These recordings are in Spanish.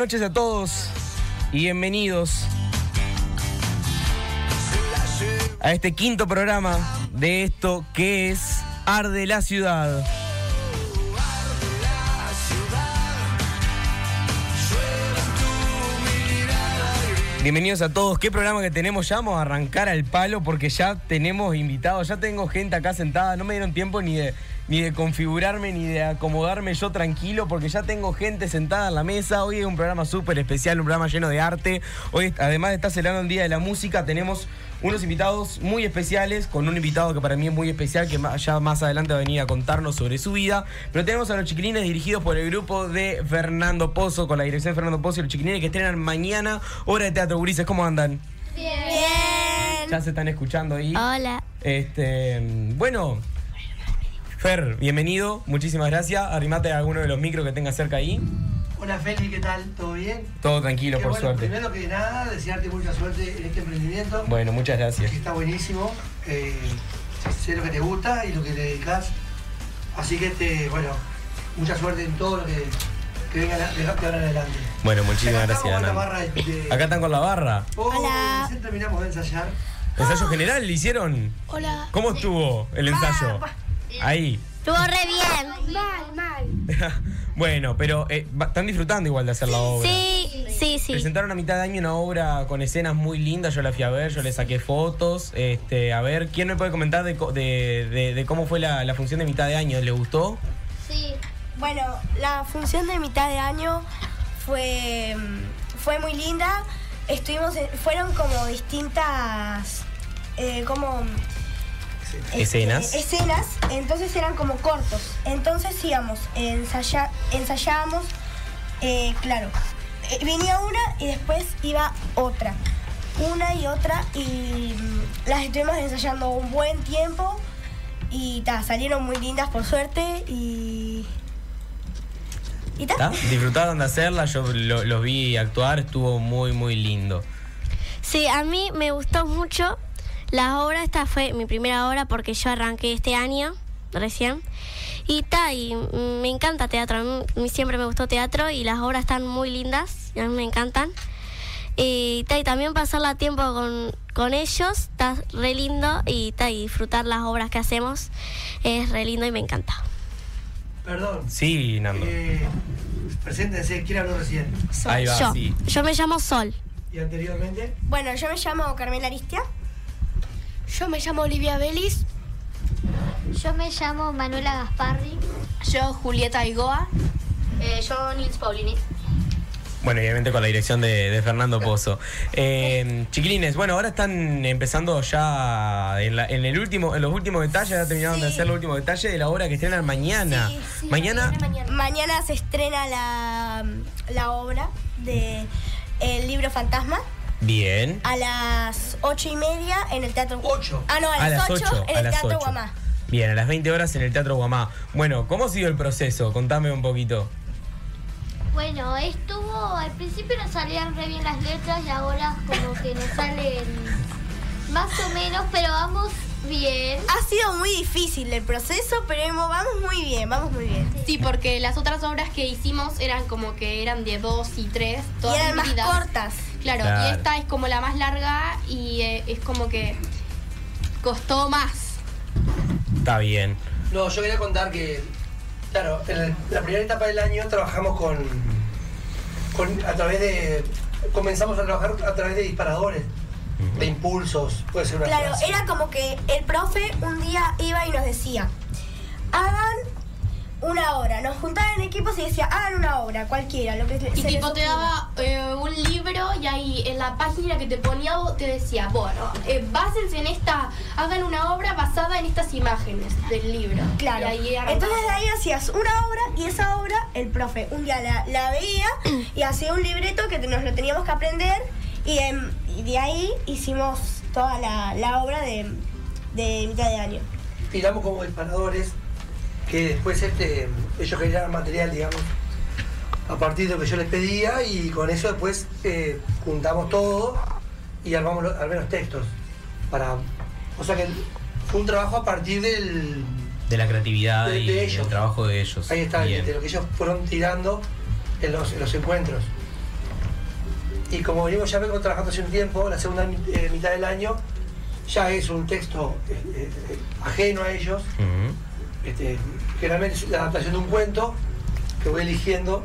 noches a todos y bienvenidos a este quinto programa de esto que es Arde la Ciudad. Bienvenidos a todos. ¿Qué programa que tenemos? Ya vamos a arrancar al palo porque ya tenemos invitados, ya tengo gente acá sentada. No me dieron tiempo ni de, ni de configurarme ni de acomodarme yo tranquilo porque ya tengo gente sentada en la mesa. Hoy es un programa súper especial, un programa lleno de arte. Hoy, además de estar celebrando el Día de la Música, tenemos unos invitados muy especiales, con un invitado que para mí es muy especial, que ya más adelante va a venir a contarnos sobre su vida. Pero tenemos a los chiquilines dirigidos por el grupo de Fernando Pozo, con la dirección de Fernando Pozo y los chiquilines que estrenan mañana Hora de Teatro Gurises. ¿Cómo andan? Bien. Ya se están escuchando ahí. Hola. Este, bueno, Fer, bienvenido, muchísimas gracias. Arrimate a alguno de los micros que tengas cerca ahí. Hola Feli, ¿qué tal? ¿Todo bien? Todo tranquilo, por bueno, suerte. Primero que nada, desearte mucha suerte en este emprendimiento, Bueno, muchas gracias. que está buenísimo. Eh, sé lo que te gusta y lo que te dedicas. Así que, este, bueno, mucha suerte en todo lo que, que venga de, ahora en adelante. Bueno, muchísimas Acá gracias, barra de- de- Acá están con la barra. Oh, Hola. terminamos de ensayar. ¿Ensayo general le hicieron? Hola. ¿Cómo estuvo el ensayo? Ahí. Estuvo re bien. Mal, mal. bueno, pero eh, están disfrutando igual de hacer la obra. Sí, sí, sí. Presentaron a mitad de año una obra con escenas muy lindas, yo la fui a ver, yo le saqué fotos. Este, a ver, ¿quién me puede comentar de, co- de- de- de cómo fue la, la función de mitad de año? ¿Le gustó? Sí. Bueno, la función de mitad de año fue, fue muy linda. Estuvimos, en- fueron como distintas, eh, como este, Escenas. escenas, entonces eran como cortos. Entonces íbamos, ensaya, ensayábamos, eh, claro, eh, venía una y después iba otra. Una y otra y mm, las estuvimos ensayando un buen tiempo y ta, salieron muy lindas por suerte y... ¿Y. Disfrutaron de hacerla, yo lo- los vi actuar, estuvo muy, muy lindo. Sí, a mí me gustó mucho la obra. Esta fue mi primera obra porque yo arranqué este año, recién. Y ta, y me encanta teatro. A mí, siempre me gustó teatro y las obras están muy lindas y a mí me encantan. Y, ta, y también pasarla tiempo con, con ellos está re lindo y, ta, y disfrutar las obras que hacemos es re lindo y me encanta. Perdón. Sí, Nando. Eh, preséntense, ¿quién habló recién? Ahí va, yo, sí. yo me llamo Sol. Y anteriormente. Bueno, yo me llamo Carmela Aristia. Yo me llamo Olivia Vélez. Yo me llamo Manuela Gasparri. Yo Julieta Igoa. yo Nils Paulini. Bueno, obviamente con la dirección de, de Fernando Pozo. Eh, chiquilines, bueno, ahora están empezando ya en, la- en el último, en los últimos detalles, ya terminaron de Sí. hacer los últimos detalles de la obra que estrenan mañana. Sí, sí, mañana, Mañana se estrena la, la obra de El libro fantasma bien. a las ocho y media en el teatro. Ocho. Ah, no, a, las ocho en a el las teatro 8. Guamá. Bien, a las 20 horas en el Teatro Guamá. Bueno, ¿cómo ha sido el proceso? Contame un poquito. Bueno, estuvo, al principio nos salían re bien las letras y ahora como que nos salen más o menos, pero vamos bien. Ha sido muy difícil el proceso, pero hemos- vamos muy bien, vamos muy bien. Sí, porque las otras obras que hicimos eran como que eran de dos y tres, Y todas eran más cortas. Claro, Claro. y esta es como la más larga y eh, es como que costó más. Está bien. No, yo quería contar que, claro, en la- primera etapa del año trabajamos con, con a través de, comenzamos a trabajar a través de disparadores, de impulsos, puede ser una Claro, era como que el profe un día iba y nos decía, hagan una obra. Nos juntaban en equipos y decía, hagan una obra, cualquiera, lo que se Y les tipo te daba eh, un libro y ahí en la página que te ponía te decía, bueno, eh, básense en esta, hagan una obra basada en estas imágenes del libro. Claro. Y ahí arrancaba. Entonces de ahí hacías una obra y esa obra el profe un día la, la veía y hacía un libreto que nos lo teníamos que aprender y, em, y de ahí hicimos toda la, la obra de, de mitad de año. tiramos como disparadores que después este, ellos generaban material, digamos, a partir de lo que yo les pedía y con eso después eh, juntamos todo y armamos lo- armé los textos. Para, o sea que fue un trabajo a partir del... De la creatividad De- y de ellos. trabajo de ellos. Ahí está, Bien. de lo que ellos fueron tirando en los, en los encuentros. Y como venimos ya vengo trabajando hace un tiempo, la segunda eh, mitad del año, ya es un texto eh, ajeno a ellos. Este, generalmente es la adaptación de un cuento que voy eligiendo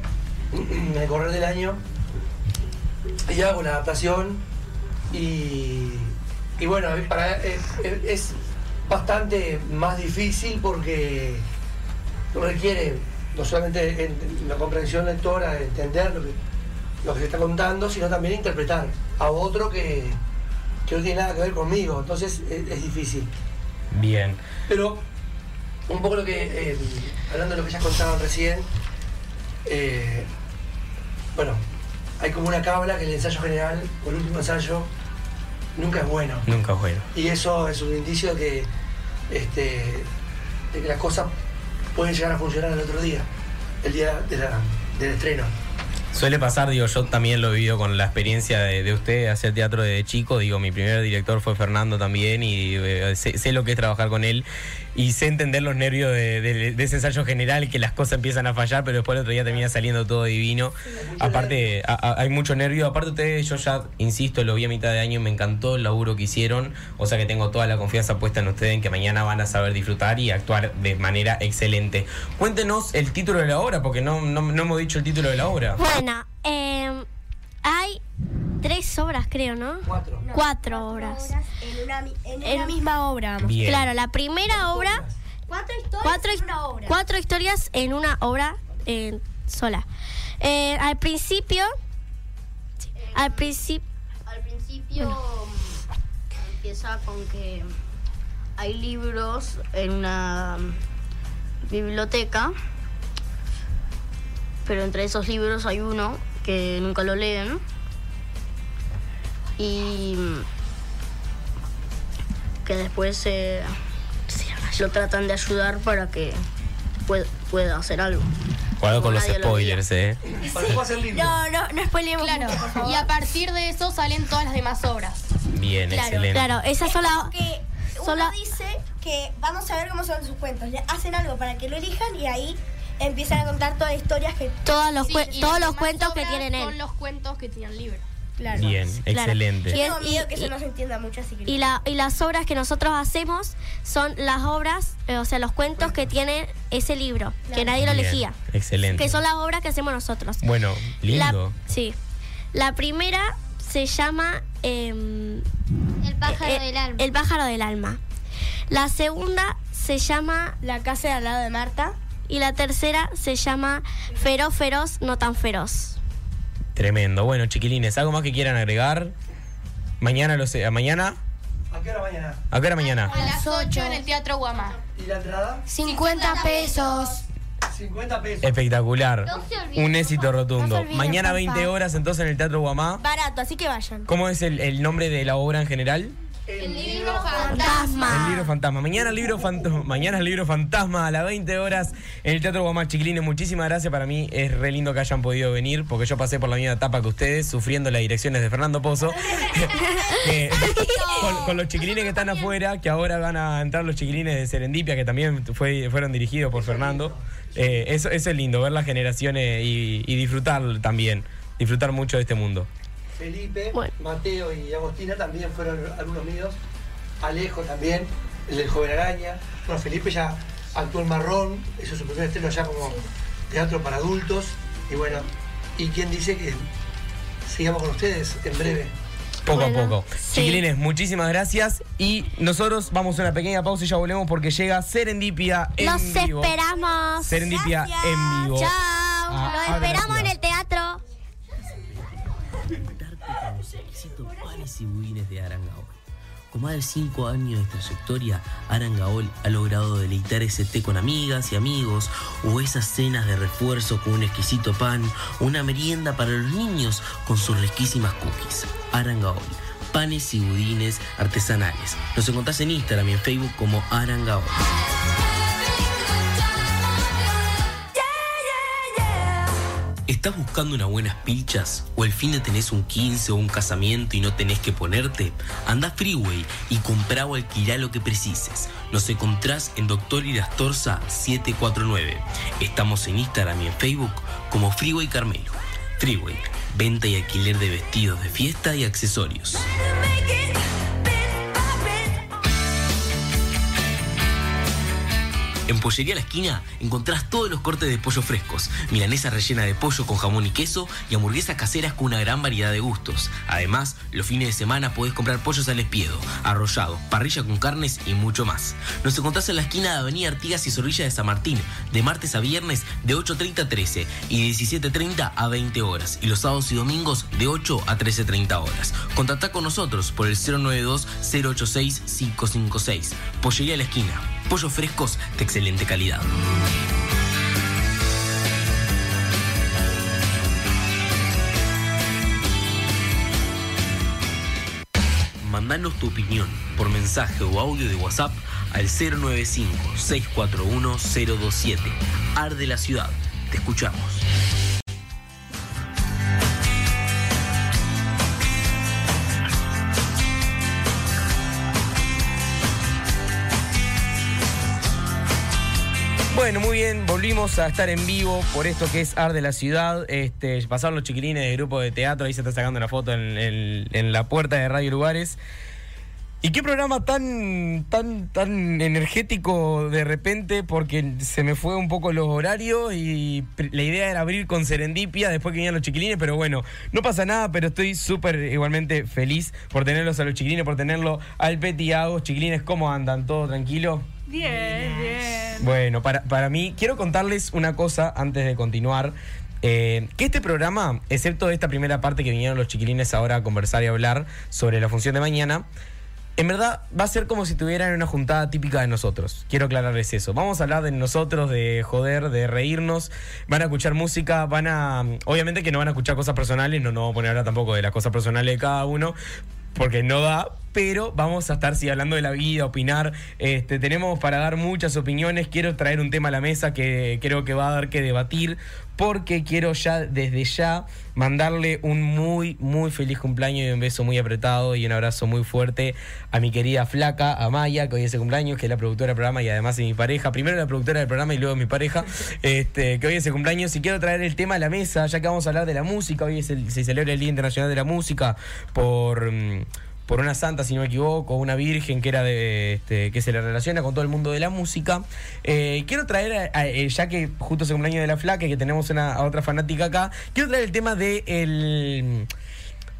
en el correr del año y hago la adaptación y, y bueno, para, es bastante más difícil porque requiere no solamente en- la comprensión lectora, de entender lo que, lo que se está contando, sino también interpretar a otro que, que no tiene nada que ver conmigo, entonces es- es difícil. Bien. Pero un poco lo que, eh, hablando de lo que ya contaban recién, eh, bueno, hay como una cábala que el ensayo general, o el último ensayo, nunca es bueno. Nunca bueno. Y eso es un indicio de que, este, de que las cosas pueden llegar a funcionar el otro día, el día de la- del estreno. Suele pasar, digo, yo también lo he vivido con la experiencia de, de usted hacer teatro de chico. Digo, mi primer director fue Fernando también y eh, sé, sé lo que es trabajar con él y sé entender los nervios de, de- de ese ensayo general que las cosas empiezan a fallar, pero después el otro día termina saliendo todo divino. Aparte, a- a- hay mucho nervio. Aparte, ustedes, yo ya insisto, lo vi a mitad de año y me encantó el laburo que hicieron. O sea que tengo toda la confianza puesta en ustedes en que mañana van a saber disfrutar y actuar de manera excelente. Cuéntenos el título de la obra, porque no, no, no hemos dicho el título de la obra. Bueno, em, hay tres obras, creo, ¿no? Cuatro. Cuatro obras. En una, mi- en En- una misma obra. Bien. Claro, la primera obra, Cuatro historias cuatro, en una obra. cuatro historias en una obra eh, sola. Eh, al principio, sí, al principio, Al principio empieza con que hay libros en una biblioteca, pero entre esos libros hay uno que nunca lo leen y que después eh, lo tratan de ayudar para que pueda, pueda hacer algo. Cuidado con los Nadie lo spoilers, eh. Lindo. No, no, no spoilemos Claro, mucho, por favor. y a partir de eso salen todas las demás obras. Bien, Claro, excelente. claro, esas son las... que Sola- dice que vamos a ver cómo son sus cuentos. Le hacen algo para que lo elijan y ahí empiezan a contar todas las historias que... Todos los, Sí, cue- y todos los cuentos que tienen Son él. los cuentos que tienen el libro. Claro. Bien, Claro. excelente. Yo Y tengo es- miedo que y- eso no se entienda mucho, así que... Y, la, y las obras que nosotros hacemos son las obras, eh, o sea, los cuentos que tiene ese libro, que nadie lo Bien, elegía. Excelente. Que son las obras que hacemos nosotros. Bueno, lindo. La, sí. La primera se llama em, El pájaro eh, del alma. El pájaro del alma. La segunda se llama La casa de al lado de Marta. Y la tercera se llama Feroz feroz no tan feroz. Tremendo. Bueno, chiquilines, ¿algo más que quieran agregar? Mañana lo sé. ¿Mañana? ¿A qué hora mañana? ¿A qué hora mañana? A las 8 en el Teatro Guamá. ¿Y la entrada? 50 pesos. 50 pesos. Espectacular. No se olviden, Un éxito rotundo. olviden, Mañana porfa. 20 horas entonces en el Teatro Guamá. Barato, así que vayan. ¿Cómo es el, el nombre de la obra en general? El libro El Fantasma. libro fantasma. Mañana el libro fantasma. Mañana el libro fantasma a las 20 horas en el Teatro Guamá. Chiquilines, muchísimas gracias. Para mí es re lindo que hayan podido venir porque yo pasé por la misma etapa que ustedes, sufriendo las direcciones de Fernando Pozo. Eh, con, con los chiquilines que están afuera, que ahora van a entrar los chiquilines de Serendipia, que también fue, fueron dirigidos por Fernando. Eh, eso, eso es lindo, ver las generaciones y, y disfrutar también. Disfrutar mucho de este mundo. Felipe, Bueno. Mateo y Agostina también fueron algunos míos. Alejo también, el del joven araña. Bueno, Felipe ya actuó en Marrón, eso es su primer estreno ya como teatro para adultos. Y bueno, ¿y quién dice que sigamos con ustedes en breve? Poco Bueno, a poco. sí. Chiquilines, muchísimas gracias. Y nosotros vamos a una pequeña pausa y ya volvemos porque llega Serendipia en Los vivo. esperamos. Serendipia en vivo. Chao. Ah, Los esperamos en el teatro. Y budines de Arangaol. Con más de 5 años de trayectoria, Arangaol ha logrado deleitar ese té con amigas y amigos, o esas cenas de refuerzo con un exquisito pan, una merienda para los niños con sus riquísimas cookies. Arangaol, panes y budines artesanales. Nos encontrás en Instagram y en Facebook como Arangaol. ¿Estás buscando unas buenas pilchas? ¿O el fin de tenés un 15 o un casamiento y no tenés que ponerte? Anda Freeway y comprá o alquilá lo que precises. Nos encontrás en Doctor Irastorza 749. Estamos en Instagram y en Facebook como Freeway Carmelo. Freeway, venta y alquiler de vestidos de fiesta y accesorios. En Pollería La Esquina encontrás todos los cortes de pollo frescos, milanesa rellena de pollo con jamón y queso y hamburguesas caseras con una gran variedad de gustos. Además, los fines de semana podés comprar pollos al espiedo, arrollado, parrilla con carnes y mucho más. Nos encontrás en la esquina de Avenida Artigas y Zorrilla de San Martín, de martes a viernes de 8.30 a 13 y de 17.30 a 20 horas, y los sábados y domingos de 8 a 13.30 horas. Contactá con nosotros por el 092-086-556. Pollería La Esquina. Pollos frescos de excelente calidad. Mandanos tu opinión por mensaje o audio de WhatsApp al 095-641-027. Arde la ciudad. Te escuchamos. Bueno, muy bien, volvimos a estar en vivo por esto que es Ar de la Ciudad. Este, pasaron los chiquilines del grupo de teatro, ahí se está sacando una foto en, la puerta de Radio Lugares. Y qué programa tan, tan, tan energético de repente, porque se me fue un poco los horarios y la idea era abrir con Serendipia después que vinieran los chiquilines, pero bueno, no pasa nada, pero estoy súper igualmente feliz por tenerlos a los chiquilines, por tenerlo al Peti Agos. Chiquilines, ¿cómo andan? ¿Todo tranquilo? Bien, bien. Bueno, para, para mí, quiero contarles una cosa antes de continuar. Eh, que este programa, excepto esta primera parte que vinieron los chiquilines ahora a conversar y hablar sobre la función de mañana, en verdad va a ser como si tuvieran una juntada típica de nosotros. Quiero aclararles eso. Vamos a hablar de nosotros, de joder, de reírnos. Van a escuchar música, van a... Obviamente que no van a escuchar cosas personales, no nos vamos a poner a hablar tampoco de las cosas personales de cada uno, porque no da, pero vamos a estar sí, hablando de la vida, opinar. Este, tenemos para dar muchas opiniones. Quiero traer un tema a la mesa que creo que va a dar que debatir, porque quiero ya, desde ya, mandarle un muy, muy feliz cumpleaños y un beso muy apretado y un abrazo muy fuerte a mi querida flaca, a Maya, que hoy es su cumpleaños, que es la productora del programa y además es mi pareja. Primero la productora del programa y luego mi pareja, este, que hoy es su cumpleaños. Y quiero traer el tema a la mesa, ya que vamos a hablar de la música. Hoy es el- se celebra el Día Internacional de la Música por. mm, por una santa, si no me equivoco, una virgen que era de este, que se le relaciona con todo el mundo de la música. Eh, quiero traer, a- a- eh, ya que justo es el cumpleaños de la flaca que tenemos una, a otra fanática acá, quiero traer el tema de el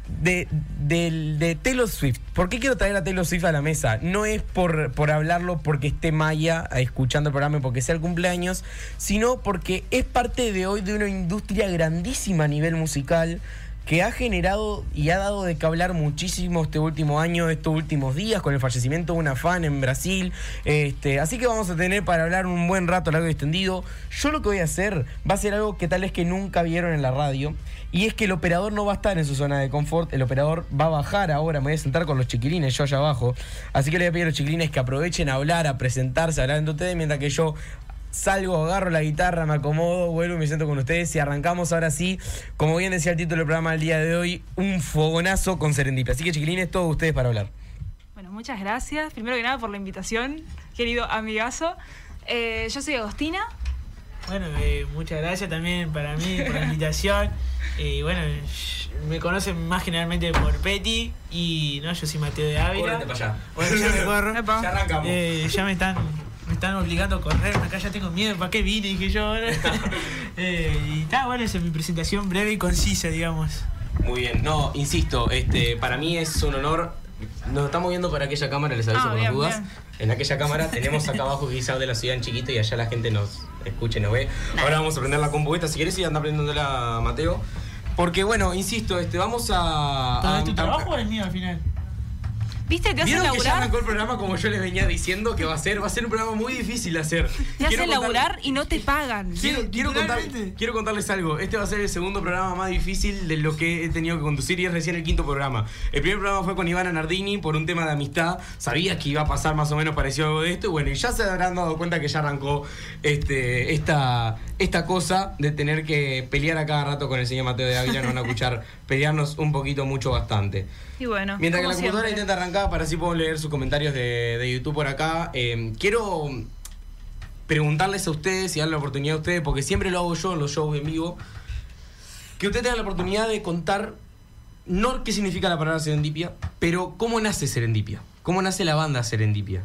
de, de Taylor Swift. ¿Por qué quiero traer a Taylor Swift a la mesa? No es por, por hablarlo porque esté Maya escuchando el programa y porque sea el cumpleaños, sino porque es parte de hoy de una industria grandísima a nivel musical que ha generado y ha dado de qué hablar muchísimo este último año, estos últimos días, con el fallecimiento de una fan en Brasil. Este, así que vamos a tener para hablar un buen rato largo y extendido. Yo lo que voy a hacer va a ser algo que tal vez que nunca vieron en la radio. Y es que el operador no va a estar en su zona de confort, el operador va a bajar ahora, me voy a sentar con los chiquilines, yo allá abajo. Así que le voy a pedir a los chiquilines que aprovechen a hablar, a presentarse, a hablar entre ustedes, mientras que yo salgo, agarro la guitarra, me acomodo, vuelvo y me siento con ustedes y arrancamos ahora sí, como bien decía el título del programa del día de hoy, un fogonazo con Serendipia. Así que chiquilines, todos ustedes para hablar. Bueno, muchas gracias. Primero que nada por la invitación, querido amigazo. Eh, yo soy Agostina. Bueno, eh, muchas gracias también para mí por la invitación. Eh, bueno, me conocen más generalmente por Petty y no, yo soy Mateo de Ávila. Córrete para allá. Bueno, ya me corro. Ya arrancamos. Eh, ya me están, están obligando a correr, acá ya tengo miedo, ¿para qué vine? Dije yo ahora. Eh, y está, bueno, esa es mi presentación breve y concisa, digamos. Muy bien. No, insisto, este, para mí es un honor. Nos estamos viendo por aquella cámara, les aviso Ah, por bien, las dudas. bien. En aquella cámara tenemos acá abajo quizás de la ciudad en chiquito y allá la gente nos escucha y nos ve. Ahora vamos a prender la compu esta, si querés, y anda prendiéndola, Mateo. Porque bueno, insisto, este, vamos a. ¿Pero a- es tu a- trabajo o es mío al final? ¿Viste? Te hacen ¿Vieron que ya laburar, arrancó el programa como yo les venía diciendo que va a ser? Va a ser un programa muy difícil de hacer. te Quiero hacen contar- laburar y no te pagan. Quiero, quiero, contar- quiero contarles algo. Este va a ser el segundo programa más difícil de lo que he tenido que conducir y es recién el quinto programa. El primer programa fue con Ivana Nardini por un tema de amistad. Sabía que iba a pasar más o menos parecido algo de esto. Y bueno, y ya se habrán dado cuenta que ya arrancó este, esta, esta cosa de tener que pelear a cada rato con el señor Mateo de Ávila. Nos van a escuchar pelearnos un poquito, mucho, bastante. Y bueno, Mientras que la computadora intenta arrancar, para así puedo leer sus comentarios de, de YouTube por acá. eh, quiero preguntarles a ustedes y darle la oportunidad a ustedes, porque siempre lo hago yo en los shows en vivo, que ustedes tengan la oportunidad de contar, no qué significa la palabra serendipia, pero cómo nace serendipia. ¿Cómo nace la banda serendipia?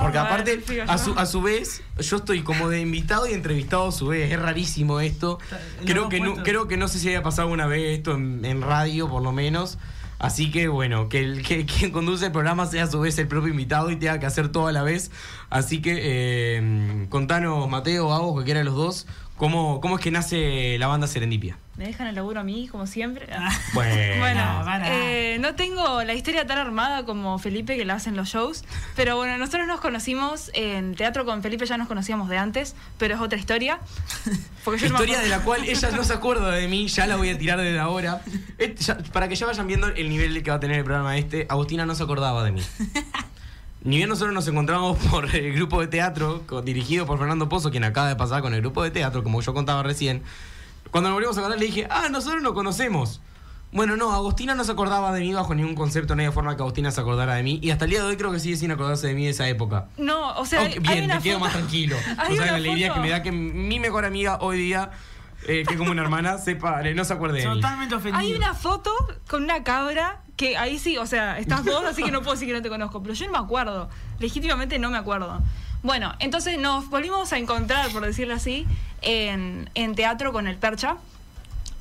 Porque aparte, a su, a su vez, yo estoy como de invitado y entrevistado a su vez. Es rarísimo esto. Creo que, no, creo que no sé si haya pasado una vez esto en, en radio, por lo menos. Así que bueno, que, el, que quien conduce el programa sea a su vez el propio invitado y tenga que hacer todo a la vez. Así que eh, contanos, Mateo, a vos, cualquiera de los dos, ¿cómo, cómo es que nace la banda Serendipia? Me dejan el laburo a mí, como siempre. Bueno, Bueno, para. eh, no tengo la historia tan armada como Felipe que la hacen los shows, pero bueno, nosotros nos conocimos en teatro con Felipe, ya nos conocíamos de antes, pero es otra historia. Porque yo no Historia de acuerdo. la cual ella no se acuerda de mí, ya la voy a tirar desde ahora. Eh, ya- para que ya vayan viendo el nivel que va a tener el programa este, Agustina no se acordaba de mí. Ni bien nosotros nos encontramos por el grupo de teatro, dirigido por Fernando Pozo, quien acaba de pasar con el grupo de teatro, como yo contaba recién. Cuando nos volvimos a encontrar le dije, ah, nosotros nos conocemos. Bueno, no, Agustina no se acordaba de mí bajo ningún concepto, no había forma que Agustina se acordara de mí. Y hasta el día de hoy creo que sigue sin acordarse de mí de esa época. No, o sea, Ok, hay- hay bien, una me quedo foto- más tranquilo. Hay saben una la alegría que me da que mi mejor amiga hoy día, eh, que es como una hermana, sepa, no se acuerde de mí. Totalmente ofendido. Hay una foto con una cabra que ahí sí, o sea, estás vos, así que no puedo decir que no te conozco, pero yo no me acuerdo. Legítimamente no me acuerdo. Bueno, entonces nos volvimos a encontrar, por decirlo así, en, en teatro con el Percha.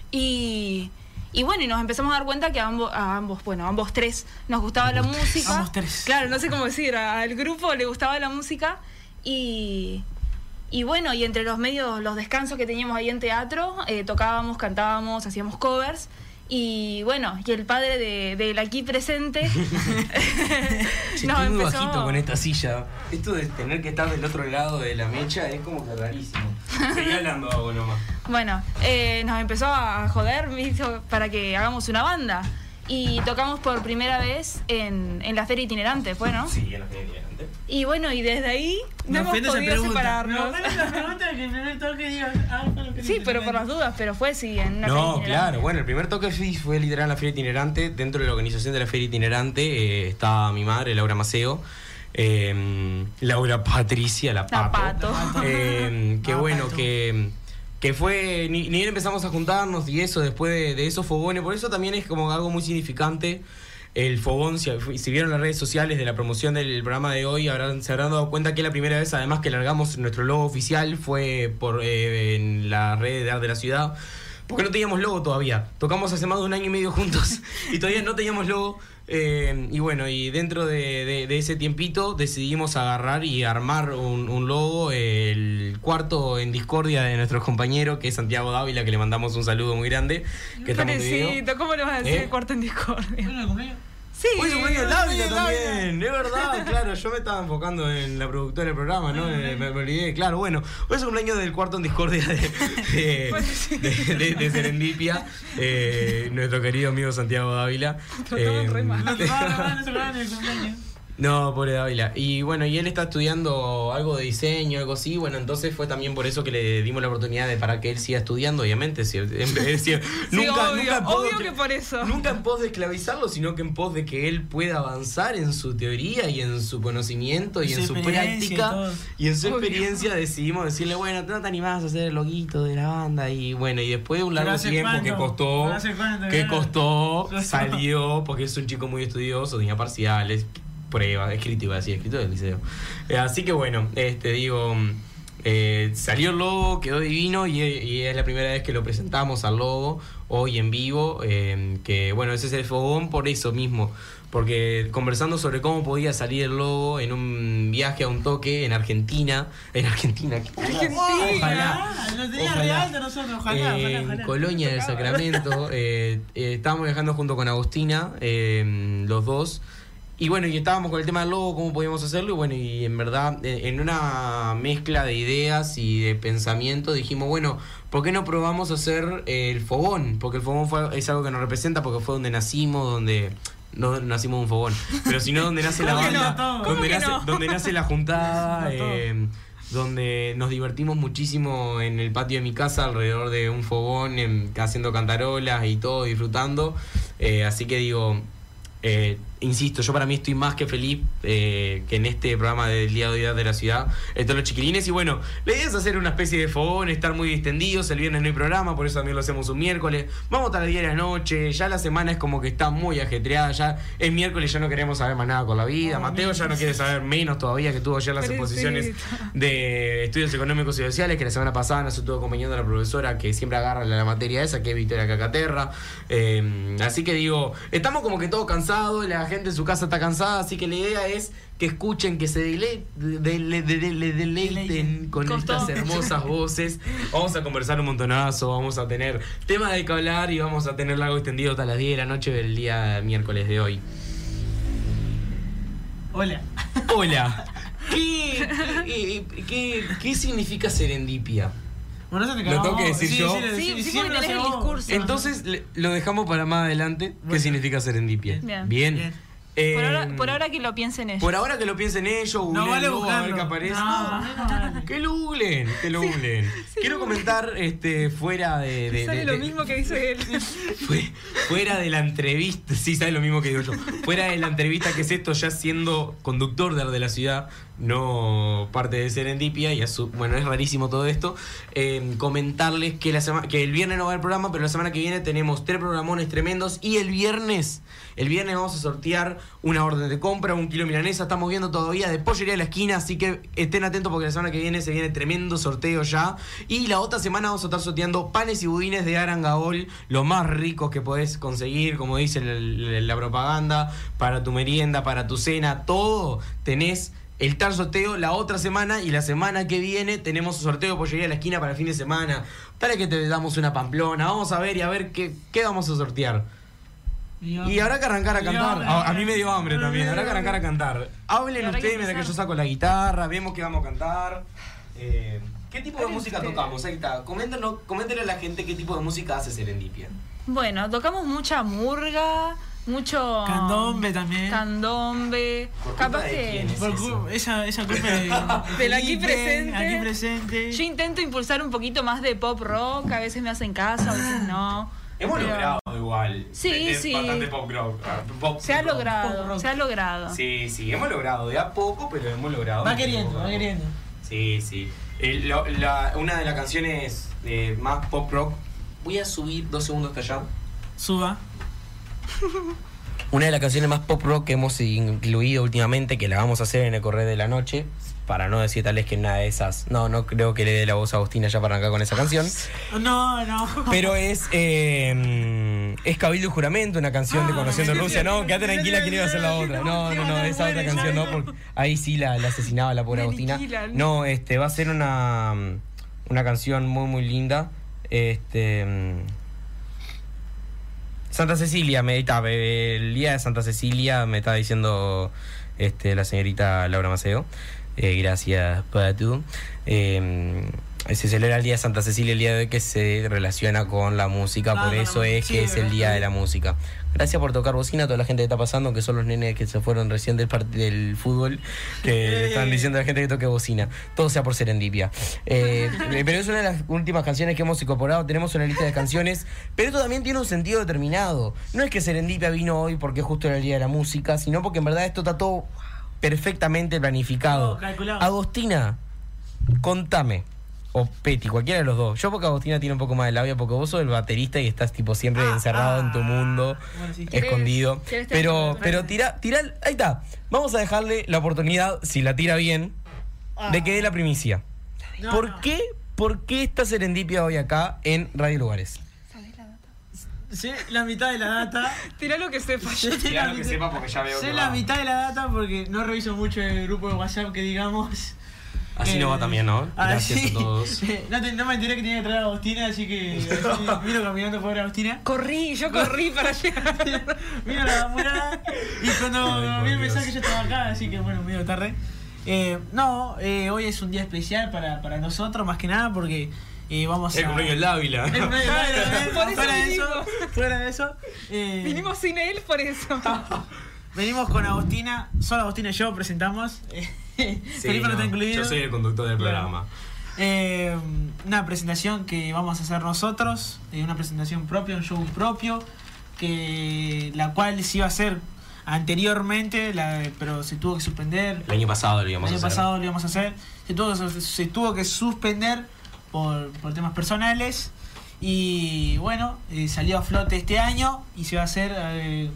Y, y bueno, y nos empezamos a dar cuenta que a ambos, a ambos, bueno, a ambos tres nos gustaba la música. Ambos tres. Claro, no sé cómo decir, al grupo le gustaba la música y, y bueno, y entre los medios, los descansos que teníamos ahí en teatro, eh, tocábamos, cantábamos, hacíamos covers. Y bueno, y el padre de- del aquí presente estoy muy empezó- bajito con esta silla. Esto de tener que estar del otro lado de la mecha es como que rarísimo. Seguí hablando, hago nomás. Bueno, eh, nos empezó a joder me hizo para que hagamos una banda. Y tocamos por primera vez en, en la feria itinerante, ¿fue, no? Sí, en la feria itinerante. Y bueno, y desde ahí no hemos podido separarnos. ofende esa pregunta que el primer toque diga, ah, fue lo que Sí, pero por bueno. las dudas, pero fue sí, en una No, claro. Bueno, el primer toque fui- fue literal en la feria itinerante. Dentro de la organización de la feria itinerante eh, está mi madre, Laura Maceo. eh, Laura Patricia, la La Pato. pato. Eh, que Ah, bueno, Pato. que, que fue. Ni, ni bien empezamos a juntarnos y eso, después de, de esos fogones. Por eso también es como algo muy significante. El fogón, si, si vieron las redes sociales de la promoción del programa de hoy, habrán, se habrán dado cuenta que la primera vez, además que largamos nuestro logo oficial, fue por eh, en la red de arte de la ciudad. Porque no teníamos logo todavía. Tocamos hace más de un año y medio juntos y todavía no teníamos logo. Eh, y bueno, y dentro de, de- de ese tiempito decidimos agarrar y armar un, un logo. El cuarto en discordia de nuestro compañero, que es Santiago Dávila, que le mandamos un saludo muy grande. Que. Pobrecito, ¿cómo le vas a decir ¿Eh? el cuarto en discordia? Sí, Hoy es cumpleaños de también, es verdad, claro, yo me estaba enfocando en la productora del programa, ¿no? Eh, me, me olvidé, claro, bueno, hoy es el cumpleaños del cuarto en discordia de, de, de- de- de Serendipia, eh, nuestro querido amigo Santiago Dávila. Re mal. No se no, no se. No, pobre Dávila. Y bueno, y él está estudiando algo de diseño, algo así. Bueno, entonces fue también por eso que le dimos la oportunidad de para que él siga estudiando, obviamente. Si- en- si- nunca, obvio, nunca pos obvio de- que por eso. Nunca en pos de esclavizarlo, sino que en pos de que él pueda avanzar en su teoría y en su conocimiento y Y en su y práctica. Y en su Obvio. experiencia decidimos decirle, bueno, ¿no te animás a hacer el loguito de la banda? Y bueno, y después de un ¿Pero largo tiempo que costó, ¿Pero hace cuánto que no? costó, Yo- salió, porque es un chico muy estudioso, tenía parciales, pruebas, escrito iba a decir, escrito del liceo. Eh, así que bueno, este digo, Eh, salió el logo, quedó divino y, y es la primera vez que lo presentamos al logo hoy en vivo. eh, que bueno, ese es el fogón por eso mismo. Porque conversando sobre cómo podía salir el logo en un viaje a un toque en Argentina. En Argentina. ¿qué? Ojalá. Ah, no tenía Ojalá. real de nosotros, ojalá, Eh, ojalá. Colonia del Sacramento. eh, eh, estábamos viajando junto con Agustina, eh, los dos. Y bueno, y estábamos con el tema del logo, cómo podíamos hacerlo. Y bueno, y en verdad, en una mezcla de ideas y de pensamiento, dijimos, bueno, ¿por qué no probamos hacer el fogón? Porque el fogón fue, es algo que nos representa, porque fue donde nacimos, donde. No nacimos un fogón, pero sino donde nace la ¿Cómo que banda, donde, nace, no? donde nace la juntada, eh, donde nos divertimos muchísimo en el patio de mi casa alrededor de un fogón, en- haciendo cantarolas y todo, disfrutando. Eh, así que digo, eh, insisto, yo para mí estoy más que feliz eh, que en este programa del Día de Hoy de la Ciudad, estos los chiquilines. Y bueno, la idea es hacer una especie de fogón, estar muy distendidos. El viernes no hay programa, por eso también lo hacemos un miércoles. Vamos hasta el día de la noche, ya la semana es como que está muy ajetreada. Ya es miércoles, ya no queremos saber más nada con la vida. Mateo ya no quiere saber menos todavía, que tuvo ayer las exposiciones de estudios económicos y sociales, que la semana pasada nos estuvo acompañando la profesora que siempre agarra la, la materia esa, que es Victoria Cacaterra. Eh, así que digo, estamos como que todos cansados, la gente en su casa está cansada, así que la idea es que escuchen, que se dele- de- de- de- de- de- deleiten con estas hermosas voces. Vamos a conversar un montonazo, vamos a tener temas de que hablar y vamos a tener largo extendido hasta las 10 de la noche del día miércoles de hoy. Hola. Hola. ¿Qué, qué, qué- qué significa serendipia? Bueno, eso te ¿Lo tengo que decir Sí, yo? sí, sí, Sí, porque tenés el discurso. Entonces le- lo dejamos para más adelante. ¿Qué significa serendipia? Bien. Bien. Bien. Eh, Por ahora, por ahora que lo piensen ellos. por ahora que lo piensen ellos, No vale a ver qué aparece. No, no vale. Que lo googleen, que lo googleen. Quiero comentar este fuera de, de- Sale de- lo de- mismo que dice él. fue- fuera de la entrevista, sí, sabe lo mismo que digo yo. Fuera de la entrevista que es esto ya siendo conductor de, de la ciudad, no parte de Serendipia, y a su- bueno, es rarísimo todo esto. eh, comentarles que la semana que el viernes no va a haber programa, pero la semana que viene tenemos tres programones tremendos y el viernes, el viernes vamos a sortear una orden de compra, un kilo milanesa, estamos viendo todavía de pollería de la esquina, así que estén atentos porque la semana que viene se viene tremendo sorteo ya. Y la otra semana vamos a estar sorteando panes y budines de Arangaol, los más ricos que podés conseguir, como dice la propaganda, para tu merienda, para tu cena, todo tenés el tal sorteo la otra semana y la semana que viene tenemos un sorteo pollería de la esquina para el fin de semana. Para que te damos una pamplona, vamos a ver y a ver qué, qué vamos a sortear. Y habrá que arrancar a cantar. A, a mí me dio hambre también. Habrá que arrancar a cantar. Hablen ustedes mientras que yo saco la guitarra, vemos que vamos a cantar. Eh, ¿Qué tipo de música tocamos? Ahí está. Coméntenos, coméntenle a la gente qué tipo de música hace Serendipia. Bueno, tocamos mucha murga, mucho. Candombe también. Candombe. ¿Por culpa Capaz de que. quién es Por eso? cu- esa, esa culpa de, Del aquí presente. Aquí presente. Yo intento impulsar un poquito más de pop rock, a veces me hacen caso, a veces no. Hemos Pero logrado igual. Sí, Es sí. Bastante pop rock. ah, pop Se ha rock. logrado, se ha logrado. Sí, sí, hemos logrado. De a poco, pero hemos logrado. Va queriendo, va queriendo. Sí, sí. El- lo- la- una de las canciones eh, más pop rock. Voy a subir dos segundos hasta allá. Suba. Una de las canciones más pop rock que hemos incluido últimamente, que la vamos a hacer en el correo de la noche, para no decir tal vez que una de esas. No, no creo que le dé la voz a Agustina ya para arrancar con esa canción. No, no. Pero es. eh, es Cabildo y Juramento, una canción de Ah, Conociendo sí, Rusia. sí, No, quédate tranquila que no iba a ser la otra. No, no, no, esa otra canción no, porque ahí sí la, la asesinaba la pobre Agustina. No, este, va a ser una. Una canción muy, muy linda. Este. mm, Santa Cecilia, me está, el día de Santa Cecilia me está diciendo este, la señorita Laura Maceo. Eh, gracias, Patu. Eh, se celebra el día de Santa Cecilia el día de hoy que se relaciona con la música, Ah, por eso es que es el día de la música. Gracias por tocar bocina a toda la gente que está pasando, que son los nenes que se fueron recién del, del fútbol, que están diciendo a la gente que toque bocina. Todo sea por serendipia. Eh, pero es una de las últimas canciones que hemos incorporado. Tenemos una lista de canciones, pero esto también tiene un sentido determinado. No es que serendipia vino hoy porque justo era el día de la música, sino porque en verdad esto está todo perfectamente planificado. Calculado. Agostina, contame. O Peti, cualquiera de los dos. Yo porque Agostina tiene un poco más de labia, porque vos sos el baterista y estás tipo siempre Ah, encerrado en tu ah. mundo, Bueno, sí. ¿Querés- escondido. Pero, pero tira, tira, ahí está. Vamos a dejarle la oportunidad, si la tira bien, de que dé la primicia. No, ¿Por no. qué, por qué está Serendipia hoy acá en Radio Lugares? Sé la mitad de la data. Tirá lo que sepa. Sé la mitad- porque ya Sé la mitad de la data porque no reviso mucho el grupo de WhatsApp que digamos. Así Eh, nos va también, ¿no? Gracias así- a todos. No, te- no me enteré que tenía que traer a Agostina, así que así vino caminando por Agostina. Corrí, yo corrí para llegar. Vino la murada y cuando vi el mensaje yo estaba acá, así que bueno, medio tarde. Eh, no, eh, hoy es un día especial para, para nosotros, más que nada, porque eh, vamos El a... cumpleaños del Dávila. El cumpleaños del eso fuera de vinimos. eso, fuera de eso. eh, Vinimos sin él por eso. venimos con Agostina, solo Agostina y yo presentamos. eh, Felipe no, está incluido. Yo soy el conductor del Claro. programa. Eh, una presentación que vamos a hacer nosotros, eh, una presentación propia, un show propio, que la cual se iba a hacer anteriormente, la- pero se tuvo que suspender. El año pasado lo El íbamos año a hacer. pasado lo íbamos a hacer. Se tuvo, que- se tuvo que suspender por, por temas personales. Y bueno, eh, salió a flote este año y se va a hacer eh,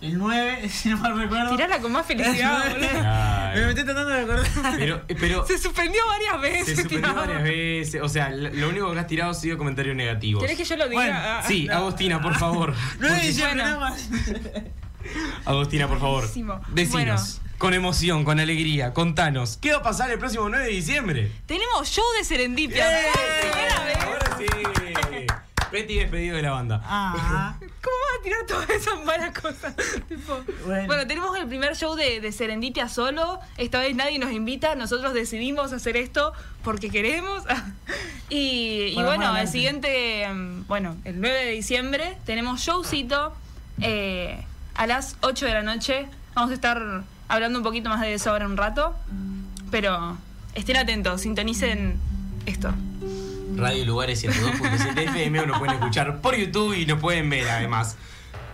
el 9, si no mal recuerdo. Tirala con más felicidad, El 9. boludo. Me estoy tratando de acordar. Pero, eh, pero Se suspendió varias veces. se suspendió tirado. varias veces. O sea, lo único que has tirado ha sido comentarios negativos. ¿Querés que yo lo diga? Bueno, Ah, Sí, Agostina, por favor. 9 de diciembre, Bueno. nada más. Agostina, por favor. Decinos, con emoción, con alegría, contanos, ¿qué va a pasar el próximo 9 de diciembre? Tenemos show de Serendipia. ¡Eh! Ahora sí. Petty despedido de la banda. Ah, ¿Cómo vas a tirar todas esas malas cosas? Tipo, Bueno. bueno. tenemos el primer show de, de Serendipia solo. Esta vez nadie nos invita. Nosotros decidimos hacer esto porque queremos. y, bueno, el siguiente, mm, bueno, el 9 de diciembre tenemos showcito eh, a las 8 de la noche. Vamos a estar hablando un poquito más de eso ahora un rato. Pero estén atentos, sintonicen esto. Radio Lugares 102.7 FM, nos pueden escuchar por YouTube y nos pueden ver además.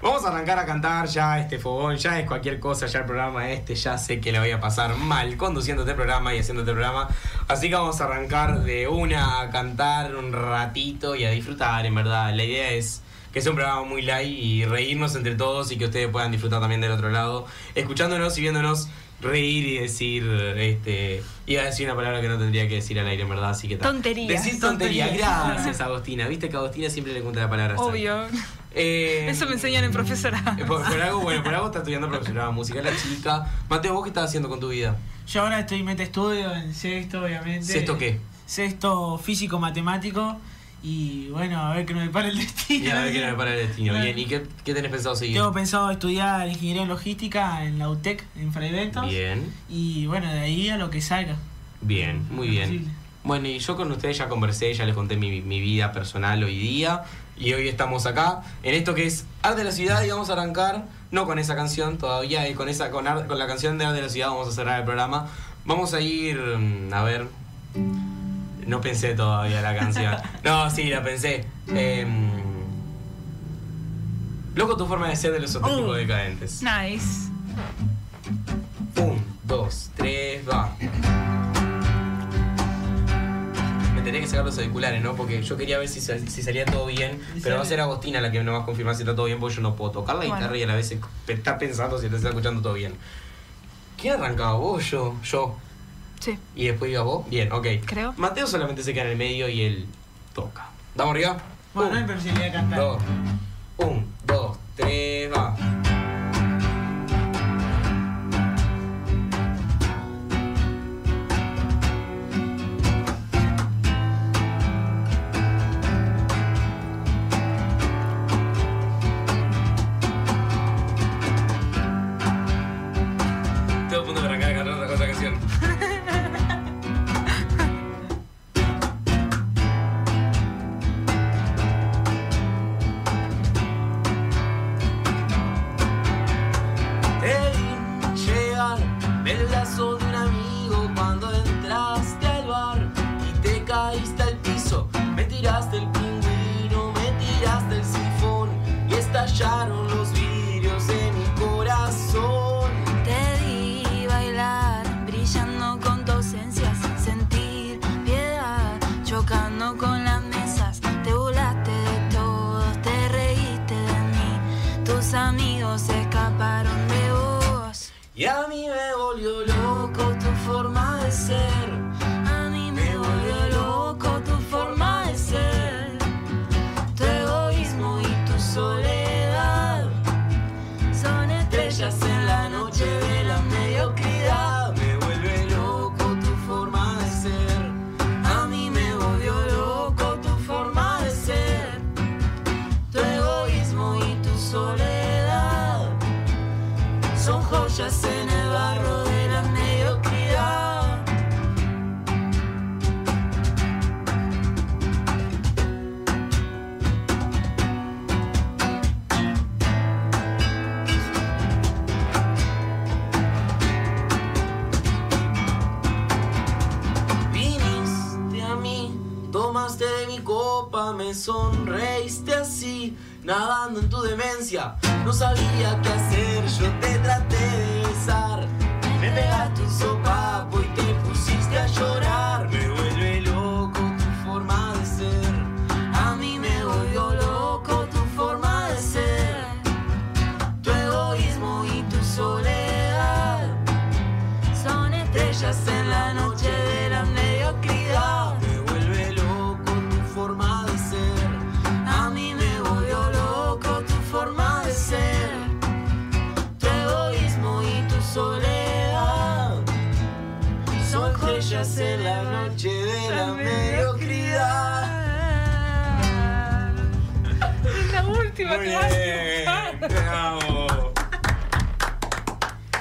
Vamos a arrancar a cantar ya este fogón, ya es cualquier cosa, ya el programa este, ya sé que le voy a pasar mal conduciendo este programa y haciendo este programa. Así que vamos a arrancar de una a cantar un ratito y a disfrutar, en verdad. La idea es que sea un programa muy light y reírnos entre todos y que ustedes puedan disfrutar también del otro lado, escuchándonos y viéndonos reír y decir, este, iba a decir una palabra que no tendría que decir al aire, en verdad, así que ta. Tonterías. Decir tontería, Tonterías. gracias Agostina, viste que a Agostina siempre le cuenta la palabra. Obvio. Eh, Eso me enseñan en profesorado. eh, Por, por algo, bueno, por algo está estudiando profesorado de música la chica. Mateo, ¿vos qué estás haciendo con tu vida? yo ahora estoy en meta estudio, en sexto, obviamente. ¿Sexto qué? Sexto físico-matemático. Y bueno, a ver qué nos depara el destino. Y a ver qué nos para el destino. Bien, ¿y qué, qué tenés pensado seguir? Tengo pensado estudiar ingeniería en logística en la UTEC, en Fray Bentos. Bien, Y bueno, de ahí a lo que salga. bien, muy bien. Posible. Bueno, y yo con ustedes ya conversé, ya les conté mi, mi vida personal hoy día. Y hoy estamos acá en esto que es Arte de la Ciudad y vamos a arrancar, no con esa canción todavía, eh, con, esa, con, Ar- con la canción de Arte de la Ciudad vamos a cerrar el programa. Vamos a ir, mm, a ver, no pensé todavía la canción. No, sí, la pensé. Em, loco tu forma de ser de los auténticos Oh. decadentes. Nice. Un, dos, tres, va. Me tenía que sacar los auriculares, ¿no? Porque yo quería ver si, sal- si salía todo bien. Pero va a ser Agostina la que me va a confirmar si está todo bien, porque yo no puedo tocar la Bueno. guitarra y a la vez está pensando si te está escuchando todo bien. ¿Quién arrancaba? ¿Vos o yo? Yo. Sí. Y después iba vos. Bien, ok. Creo. Mateo solamente se queda en el medio y él toca. ¿Damos arriba? Bueno, no hay Un, posibilidad de cantar. dos, un, dos, tres, va. Muy vas bien, bravo.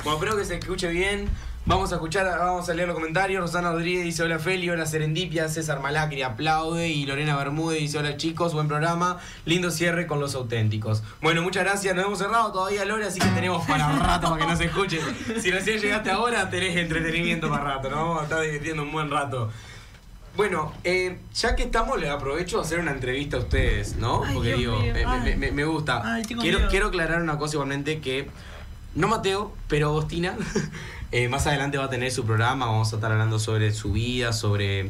Bueno, espero que se escuche bien. Vamos a escuchar, vamos a leer los comentarios. Rosana Rodríguez dice hola Feli, hola Serendipia, César Malacri aplaude y Lorena Bermúdez dice hola chicos, buen programa, lindo cierre con los auténticos. Bueno, muchas gracias, nos hemos cerrado todavía Lore, así que tenemos para rato para que nos escuchen. Si recién llegaste ahora, tenés entretenimiento para rato, ¿no? Vamos a estar divirtiendo un buen rato. Bueno, eh, ya que estamos, les aprovecho a hacer una entrevista a ustedes, ¿no? Ay, Porque Dios digo, mío. me, gusta. Ay, quiero, miedo. quiero aclarar una cosa igualmente que no Mateo, pero Agostina, eh, más adelante va a tener su programa, vamos a estar hablando sobre su vida, sobre...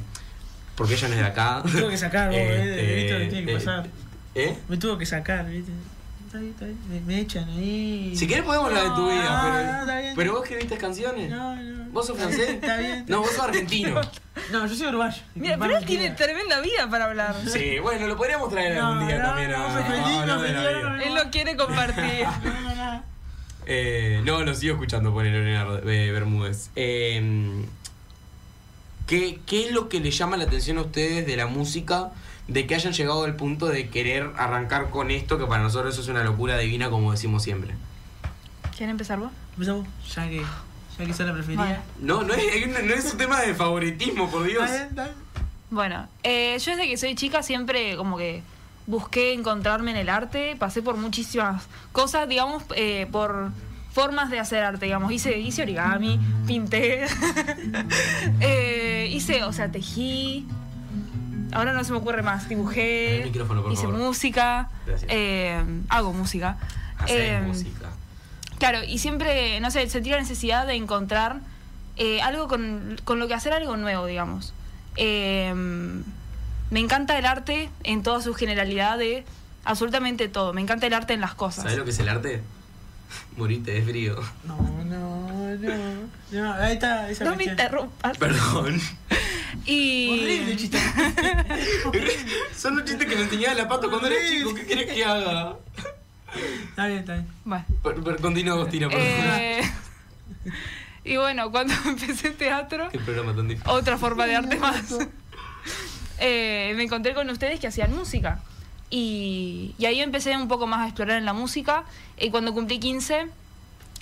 Porque ella no es de acá. Me tuvo que sacar, vos, eh, ¿viste lo que tiene que eh, pasar? ¿Eh? Me tuvo que sacar, ¿viste? Está bien, está bien. Me, echan ahí. Si querés podemos hablar de tu vida, no, pero, está bien. pero vos escribiste canciones. No, no. ¿Vos sos francés? Está bien. No, vos sos argentino. No, yo soy uruguayo. Mira, pero él tiene tremenda vida para hablar. Sí, bueno, lo podríamos traer algún No, día no, también. no. Él lo quiere compartir. No, no, no. Eh, no, lo sigo escuchando por Lorena Rod- eh, Bermúdez. Eh, ¿qué, ¿Qué es lo que le llama la atención a ustedes de la música? De que hayan llegado al punto de querer arrancar con esto, que para nosotros eso es una locura divina, como decimos siempre. ¿Quieren empezar vos? Empezá vos, ya que, ya que esa es la preferida. No, no es, no es un tema de favoritismo, por Dios. Bueno, eh, yo desde que soy chica siempre como que busqué encontrarme en el arte, pasé por muchísimas cosas, digamos, eh, por formas de hacer arte, digamos, hice, hice origami, pinté, eh, hice, o sea, tejí, ahora no se me ocurre más, El dibujé, micrófono, por hice favor. música, Gracias. eh, hago música. Hacer Eh, música. Claro, y siempre, no sé, sentí la necesidad de encontrar eh, algo con, con lo que hacer algo nuevo, digamos. Eh, me encanta el arte en toda su generalidad de absolutamente todo. Me encanta el arte en las cosas. ¿Sabes lo que es el arte? Morite de frío. No, no, no. No, ahí está esa No me interrumpas. Perdón. Y. Horrible el chiste. Son los chistes que me enseñaba la pato cuando era chico. ¿Qué querés que haga? Está bien, está bien. Bueno. Per- per- Continúa, Agostina, por favor. eh, y bueno, cuando empecé teatro, Qué programa tan difícil. otra forma de arte más. Eh, me encontré con ustedes que hacían música. Y, y ahí empecé un poco más a explorar en la música. Y cuando cumplí 15,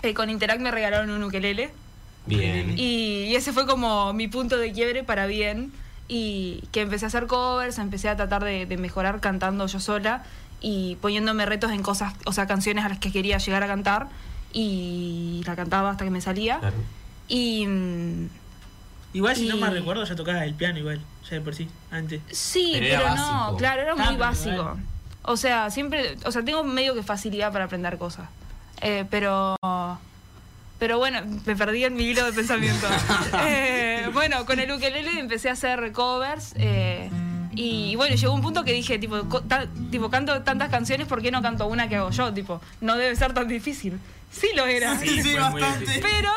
eh, con Interact me regalaron un ukelele. Bien. Y, y ese fue como mi punto de quiebre para bien. Y que empecé a hacer covers, empecé a tratar de, de mejorar cantando yo sola y poniéndome retos en cosas, o sea, canciones a las que quería llegar a cantar. Y la cantaba hasta que me salía. Claro. Y. mm, Igual, si no me recuerdo, ya tocabas el piano igual. Ya de por sí, antes. Sí, Pero no, básico. claro, era muy básico. igual. O sea, siempre, o sea, tengo medio que facilidad para aprender cosas. Eh, pero pero bueno, me perdí en mi hilo de pensamiento. Eh, bueno, con el ukelele empecé a hacer covers eh, y bueno, llegó un punto que dije, tipo, ta- tipo, canto tantas canciones, ¿por qué no canto una que hago yo? Tipo, no debe ser tan difícil. Sí lo era. Sí, muy difícil. Pero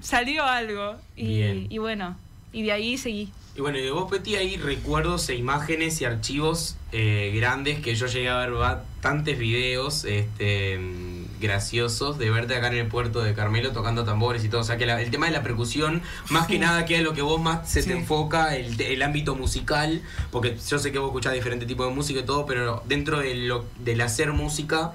salió algo. Y, bueno, y de ahí seguí. Y bueno, y de vos, Peti, hay recuerdos e imágenes y archivos eh, grandes que yo llegué a ver bastantes videos este, graciosos de verte acá en el puerto de Carmelo tocando tambores y todo. O sea, que la- el tema de la percusión, más que nada, que es lo que vos más se te enfoca, el, el ámbito musical, porque yo sé que vos escuchás diferentes tipos de música y todo, pero dentro de lo, del hacer música,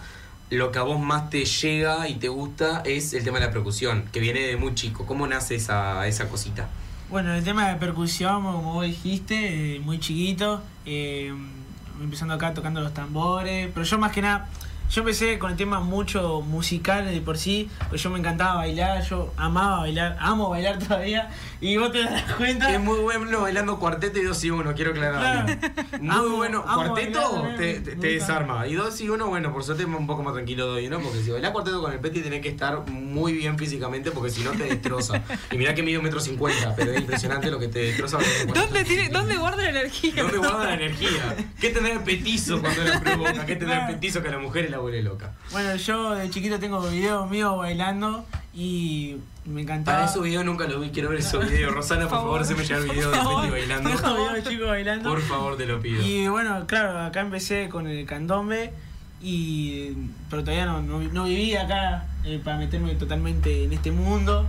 lo que a vos más te llega y te gusta es el tema de la percusión, que viene de muy chico. ¿Cómo nace esa, esa cosita? Bueno, el tema de percusión, como vos dijiste, eh, muy chiquito, eh, empezando acá tocando los tambores, pero yo más que nada, yo empecé con el tema mucho musical de por sí, pues yo me encantaba bailar, yo amaba bailar, amo bailar todavía, y vos te das cuenta... Es muy bueno bailando cuarteto y dos y uno, quiero aclarar. Muy Amo- bueno. amo Cuarteto bailar te, desarma. Y dos y uno, bueno, por suerte es un poco más tranquilo dos y uno, porque si bailás cuarteto con el Peti tenés que estar muy bien físicamente, porque si no te destroza. Y mirá que mide un metro cincuenta, pero es impresionante lo que te destroza. ¿Dónde, tiene, ¿Dónde guarda la energía? ¿Dónde guarda la energía? ¿Qué tendrá el petizo cuando la provoca? ¿Qué tendrá el petizo que a la mujer la vuelve loca? Bueno, yo de chiquito tengo videos míos bailando y me encantaba... Para esos videos nunca los vi, quiero ver esos videos. Rosana, por favor, se me lleva el video de bailando. Videos de chicos bailando. Por favor, te lo pido. Y bueno, claro, acá empecé con el candombe, y, pero todavía no, no, no vivía acá eh, para meterme totalmente en este mundo.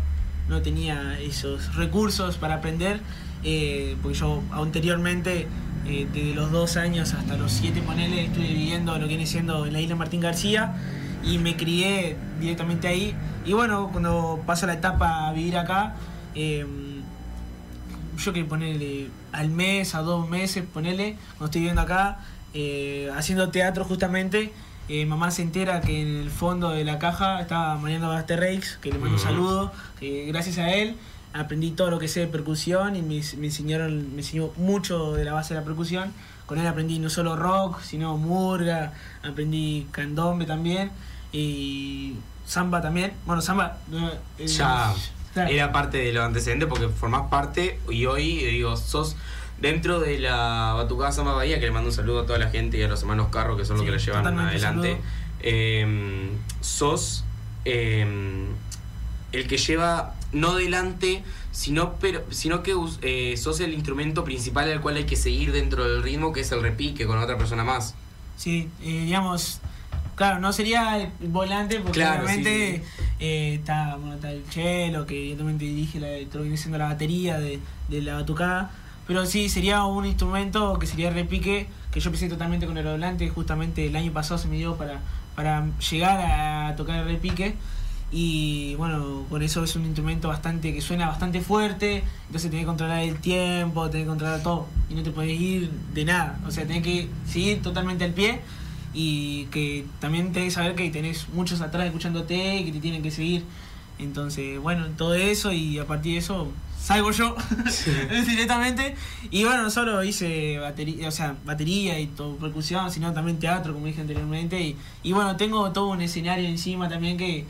No tenía esos recursos para aprender, eh, porque yo anteriormente, eh, desde los dos años hasta los siete, ponele, estuve viviendo lo que viene siendo en la isla Martín García y me crié directamente ahí. Y bueno, cuando pasa la etapa a vivir acá, eh, yo que ponerle al mes, a dos meses, ponerle, cuando estoy viviendo acá, eh, haciendo teatro justamente, eh, mamá se entera que en el fondo de la caja estaba Mariano Basterreix, que le mando un saludo, que gracias a él aprendí todo lo que sé de percusión y me, me enseñaron, me enseñó mucho de la base de la percusión. Con él aprendí no solo rock, sino murga, aprendí candombe también y samba también. Bueno, samba... eh, ya claro. era parte de los antecedentes porque formás parte y hoy, eh, digo, sos dentro de la Batucada Samba Bahía, que le mando un saludo a toda la gente y a los hermanos Carro, que son los Sí, que la llevan adelante. Eh, sos eh, el que lleva, no delante, sino, pero, sino que eh, sos el instrumento principal al cual hay que seguir dentro del ritmo, que es el repique con otra persona más. Sí, eh, digamos, claro, no sería el volante porque Claro, sí, eh, está, bueno, está el chelo que evidentemente dirige la, todo lo que viene siendo la batería de, de la batucada, pero sí sería un instrumento que sería repique, que yo empecé totalmente con el volante, justamente el año pasado se me dio para, para llegar a tocar el repique. Y bueno, con eso es un instrumento bastante que suena bastante fuerte, entonces tenés que controlar el tiempo, tenés que controlar todo, y no te podés ir de nada, o sea, tenés que seguir totalmente al pie y que también tenés que saber que tenés muchos atrás escuchándote y que te tienen que seguir. Entonces, bueno, todo eso y a partir de eso salgo yo directamente. Y bueno, no solo hice batería, o sea, batería y todo, percusión, sino también teatro, como dije anteriormente. Y, y bueno, tengo todo un escenario encima también que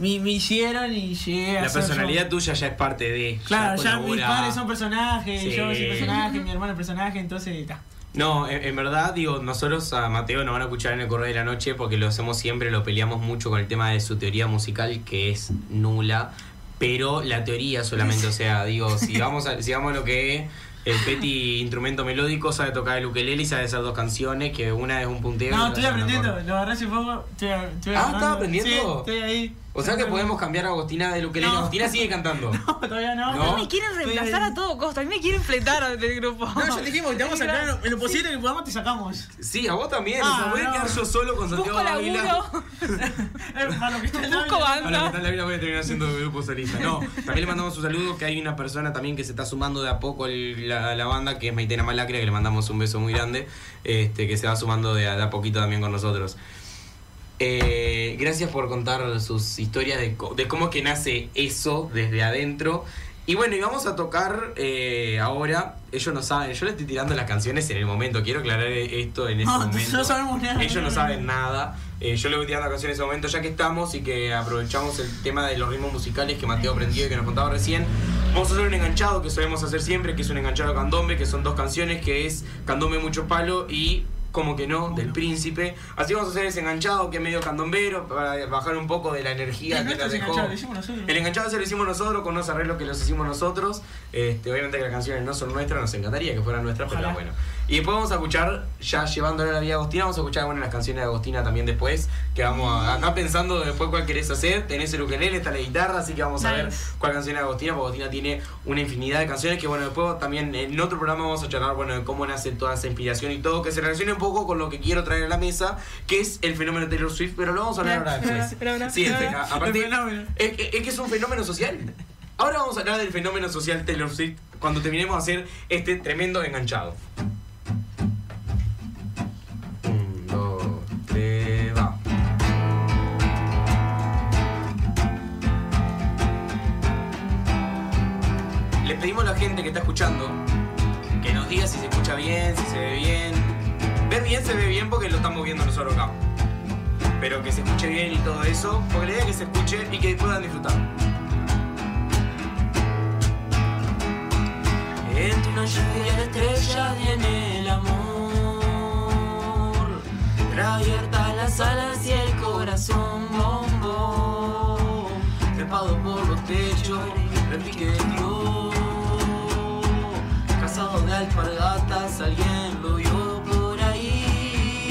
me, me hicieron y llegué a La ser yo. personalidad tuya ya es parte de. Claro, ya mis padres son personajes, Sí. yo soy personaje, mi hermano es personaje, entonces está. No, en, en verdad, digo, nosotros a Mateo nos van a escuchar en el correo de la noche porque lo hacemos siempre, lo peleamos mucho con el tema de su teoría musical, que es nula, pero la teoría solamente, o sea, digo, si vamos a, si vamos a lo que es el Peti instrumento melódico, sabe tocar el ukelele y sabe hacer dos canciones, que una es un punteo. No, estoy aprendiendo, lo agarré hace poco, estoy, estoy Ah. ¿estás aprendiendo? Sí, estoy ahí. O sea que podemos cambiar a Agostina del ukelele. No. Agostina sigue cantando. Todavía no. No. A mí me quieren reemplazar a todo costo, a mí me quieren fletar del grupo. No, ya dijimos que te vamos a sacar en lo- en posible que podamos, te sacamos. Sí, a vos también. Ah, o sea, voy a no. quedar yo solo con Santiago Busco Ávila. laburo. Hermano, que está en la Busco vida. A la banda. mitad de la vida voy a terminar haciendo grupo solista. No, también le mandamos un saludo que hay una persona también que se está sumando de a poco al- la, a la banda, que es Maitena Malacria, que le mandamos un beso muy grande, este, que se va sumando de a, de a poquito también con nosotros. Eh, gracias por contar sus historias de, cómo que nace eso desde adentro. Y bueno, y vamos a tocar eh, ahora, ellos no saben, yo le estoy tirando las canciones en el momento, quiero aclarar esto en este No, momento. no sabemos nada. Ellos no saben nada. Eh, yo le voy tirando canciones en ese momento, ya que estamos y que aprovechamos el tema de los ritmos musicales que Mateo aprendió y que nos contaba recién. Vamos a hacer un enganchado que solemos hacer siempre, que es un enganchado candombe, que son dos canciones, que es Candombe Mucho Palo y como que no, del príncipe. Así vamos a hacer ese enganchado que es medio candombero para bajar un poco de la energía El que nos dejó. enganchado, lo hicimos nosotros. El enganchado se lo hicimos nosotros con unos arreglos que los hicimos nosotros. Este, obviamente que las canciones no son nuestras, nos encantaría que fueran nuestras, pero bueno. Y después vamos a escuchar, ya llevándole a la vida a Agostina, vamos a escuchar bueno, las canciones de Agostina también después. Que vamos a, acá pensando después cuál querés hacer. Tenés el ukelele, está la guitarra, así que vamos a ver cuál canción es de Agostina, porque Agostina tiene una infinidad de canciones que bueno, después también en otro programa vamos a charlar bueno, de cómo nace toda esa inspiración y todo, que se relacione un poco con lo que quiero traer a la mesa, que es el fenómeno de Taylor Swift, pero lo vamos a hablar ahora después. Sí, el fe- a- aparte, El fenómeno. es, es- es que es un fenómeno social. Ahora vamos a hablar del fenómeno social Taylor Swift cuando terminemos de hacer este tremendo enganchado. Escuchando que nos diga si se escucha bien, si se ve bien. Ver bien se ve bien porque lo estamos viendo nosotros acá. Pero que se escuche bien y todo eso, porque la idea es que se escuche y que puedan disfrutar. Entre una lluvia de estrellas viene el amor. Abiertas las alas y el corazón bombo. Trepado por los techos, repique de Dios. Alpargatas, alguien lo vio por ahí.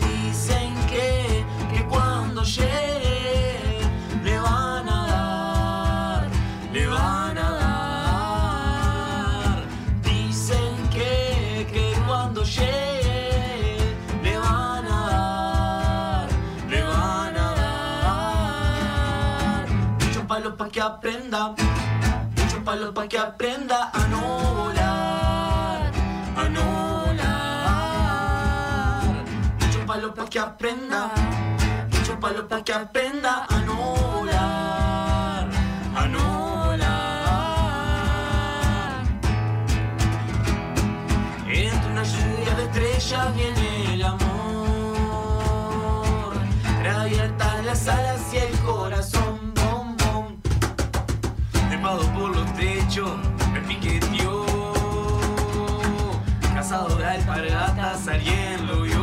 Dicen que, que cuando llegue le van a dar, le van a dar. Dicen que, que cuando llegue pa' que aprenda, mucho palo pa' que aprenda a no volar, palo pa' que aprenda, mucho palo pa' que aprenda a no volar, a no volar. Entre una lluvia de estrellas viene el amor. Reabiertas las alas y el corazón, bom, bom. Trepado por los techos, me piqueteó. Casado de alpargatas, alguien lo vio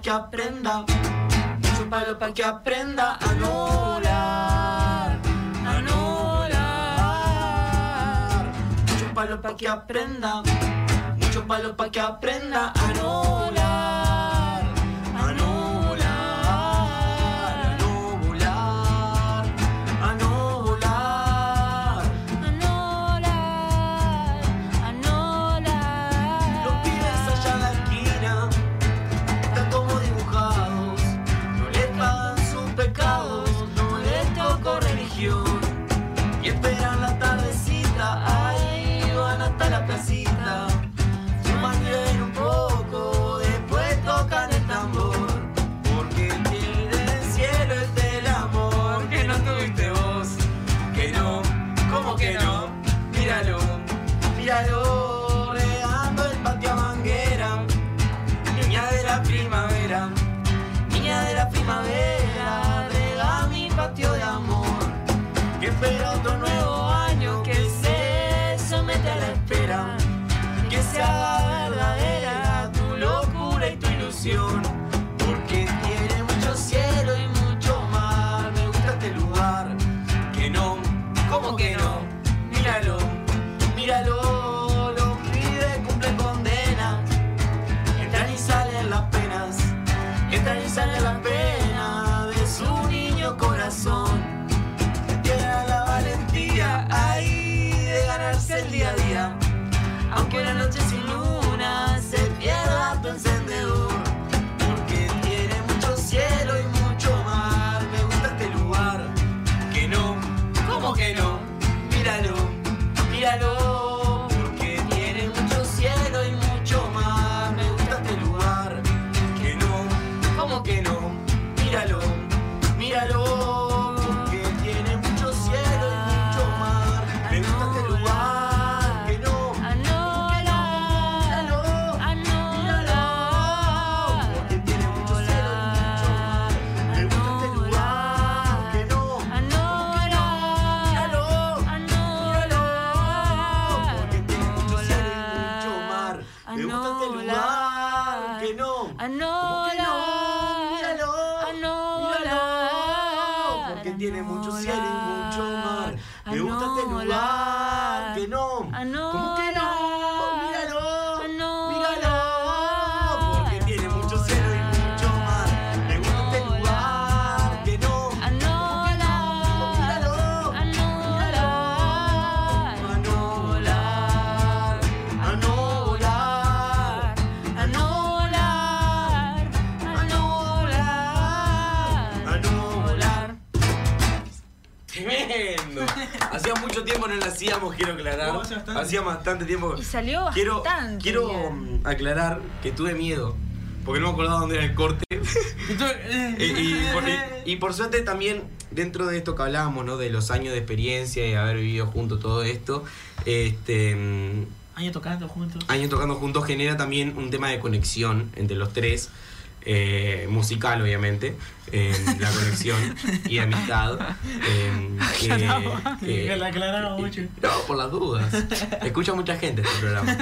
Que aprenda, mucho palo para que aprenda a no volar, a no palo para que aprenda, mucho palo para que aprenda a no volar, entran y salen las Hacía mucho tiempo no lo hacíamos, quiero aclarar. Oh, hace bastante. Hacía bastante tiempo. Y salió Quiero, bastante quiero bien. mm, aclarar que tuve miedo. Porque no me acordaba dónde era el corte. y, y por, y- y por suerte también, dentro de esto que hablábamos, ¿no? De los años de experiencia y haber vivido juntos todo esto, este. mm, Años tocando juntos. años tocando juntos genera también un tema de conexión entre los tres. Eh, musical obviamente eh, la conexión y de amistad eh, que- la aclaramos mucho. no, por las dudas. Escucha mucha gente este programa.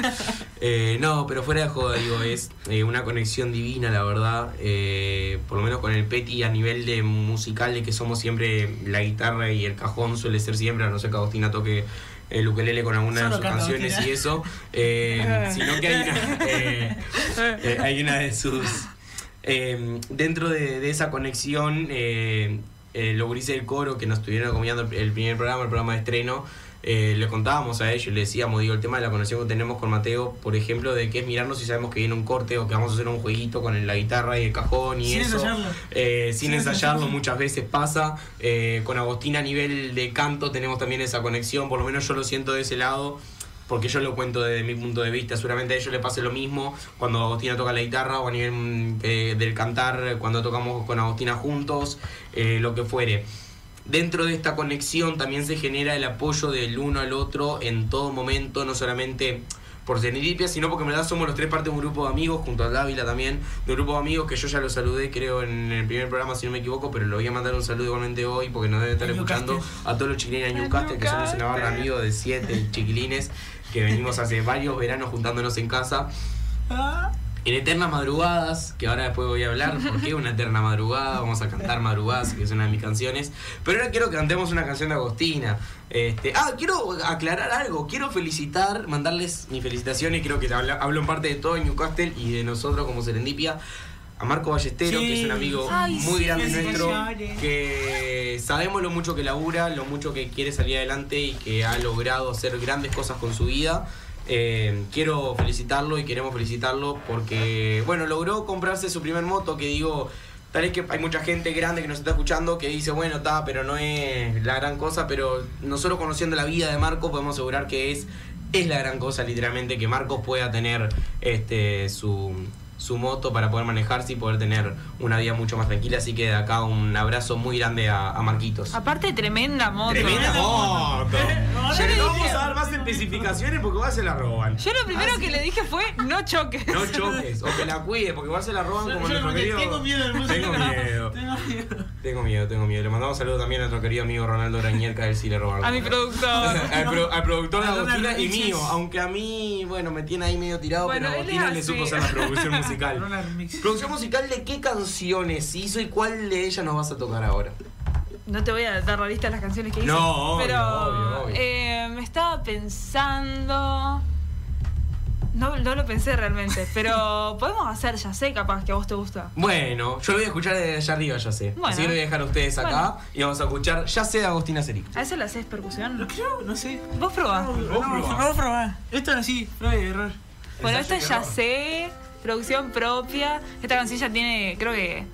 Eh, no, pero fuera de joda, digo, es eh, una conexión divina, la verdad. Eh, por lo menos con el Peti a nivel de musical, de que somos siempre la guitarra y el cajón suele ser siempre, a no ser que Agostina toque el ukelele con alguna de sus canciones y eso, eh, sino que hay una, eh, eh, hay una de sus... eh, dentro de, de esa conexión, eh, eh, los gurises del coro que nos estuvieron acompañando el primer programa, el programa de estreno, eh, le contábamos a ellos, le decíamos, digo, el tema de la conexión que tenemos con Mateo, por ejemplo, de que es mirarnos si sabemos que viene un corte o que vamos a hacer un jueguito con la guitarra y el cajón y Sin eso. ensayarlo. Eh, sin Sin ensayarlo ensayarlo. muchas veces pasa. Eh, con Agostina a nivel de canto tenemos también esa conexión, por lo menos yo lo siento de ese lado. Porque yo lo cuento desde mi punto de vista, seguramente a ellos les pase lo mismo cuando Agostina toca la guitarra o a nivel eh, del cantar, cuando tocamos con Agostina juntos, eh, lo que fuere. Dentro de esta conexión también se genera el apoyo del uno al otro en todo momento, no solamente por Serendipia, sino porque en verdad somos los tres parte de un grupo de amigos, junto a Dávila también, de un grupo de amigos que yo ya lo saludé, creo, en el primer programa, si no me equivoco, pero le voy a mandar un saludo igualmente hoy porque nos debe estar escuchando a todos los chiquilines de Newcastle, que somos una barra amigos de siete chiquilines que venimos hace varios veranos juntándonos en casa. En eternas madrugadas, que ahora después voy a hablar, porque una eterna madrugada, vamos a cantar madrugadas, que es una de mis canciones. Pero ahora quiero que cantemos una canción de Agostina. Este, ah, quiero aclarar algo, quiero felicitar, mandarles mis felicitaciones, creo que habla- hablo en parte de todo Newcastle y de nosotros como Serendipia. A Marco Ballestero, Sí. que es un amigo Ay, muy sí, grande nuestro, que sabemos lo mucho que labura, lo mucho que quiere salir adelante y que ha logrado hacer grandes cosas con su vida. Eh, quiero felicitarlo y queremos felicitarlo porque, bueno, logró comprarse su primer moto, que digo, tal vez que hay mucha gente grande que nos está escuchando que dice, bueno, está, pero no es la gran cosa, pero nosotros conociendo la vida de Marcos podemos asegurar que es, es la gran cosa, literalmente, que Marcos pueda tener este su su moto para poder manejarse y poder tener una vida mucho más tranquila. Así que de acá un abrazo muy grande a, a Marquitos. Aparte, tremenda moto. Tremenda moto. No vamos a dar más especificaciones porque igual se la roban. Yo lo primero que le dije fue no choques. No choques, o que la cuide, porque igual se la roban Yo- como yo nuestro querido. tengo miedo del. Tengo miedo. Tengo miedo. Tengo miedo, tengo miedo. Le mandamos saludos también a nuestro querido amigo Ronaldo Arañer, que a él sí le robaron. A mi productor. al, pro- al productor de Agostina y mío, aunque a mí, bueno, me tiene ahí medio tirado, Bueno, pero Agostina le supo hacer la producción musical. ¿Producción musical de qué canciones hizo y cuál de ellas nos vas a tocar ahora? No te voy a dar la lista de las canciones que hice. No, obvio, pero obvio, obvio. eh, me estaba pensando. No, no lo pensé realmente, pero podemos hacer ya sé capaz que a vos te gusta. Bueno, yo lo voy a escuchar desde allá arriba, ya sé. Bueno. Así que lo voy a dejar a ustedes acá Bueno. y vamos a escuchar Ya sé de Agostina Seri. ¿A eso le haces percusión? Lo creo, no sé. Vos probás. No, vamos a probar. Esto es así, prueba y error. Bueno, esto es ya error. sé, producción propia. Esta canción ya tiene, creo que,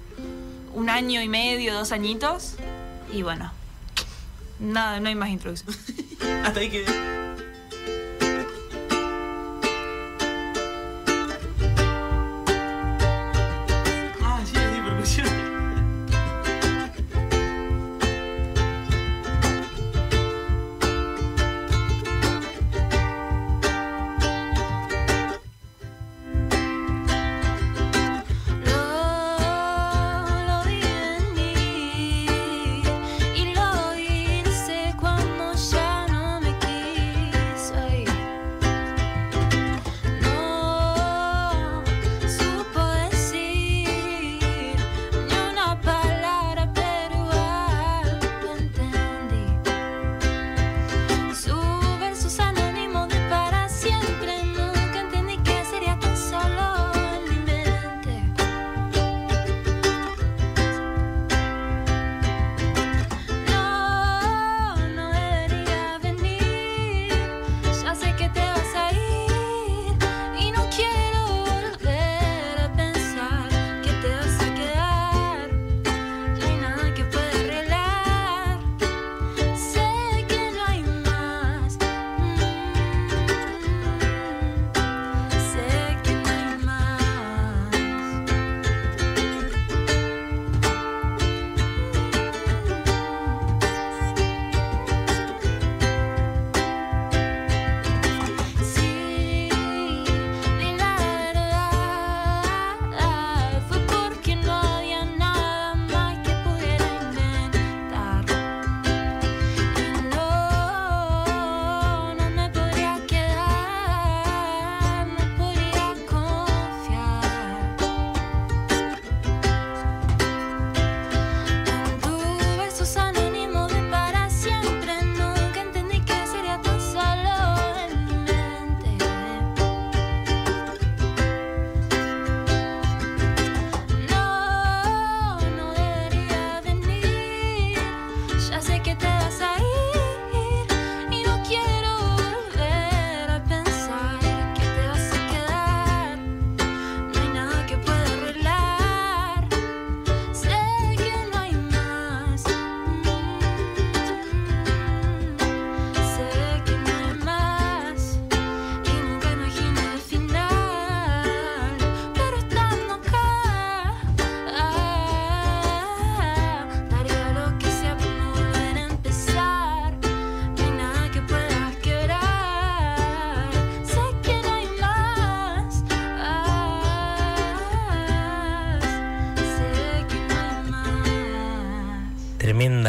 un año y medio, dos añitos. Y bueno, nada, no hay más introducción. Hasta ahí quedé.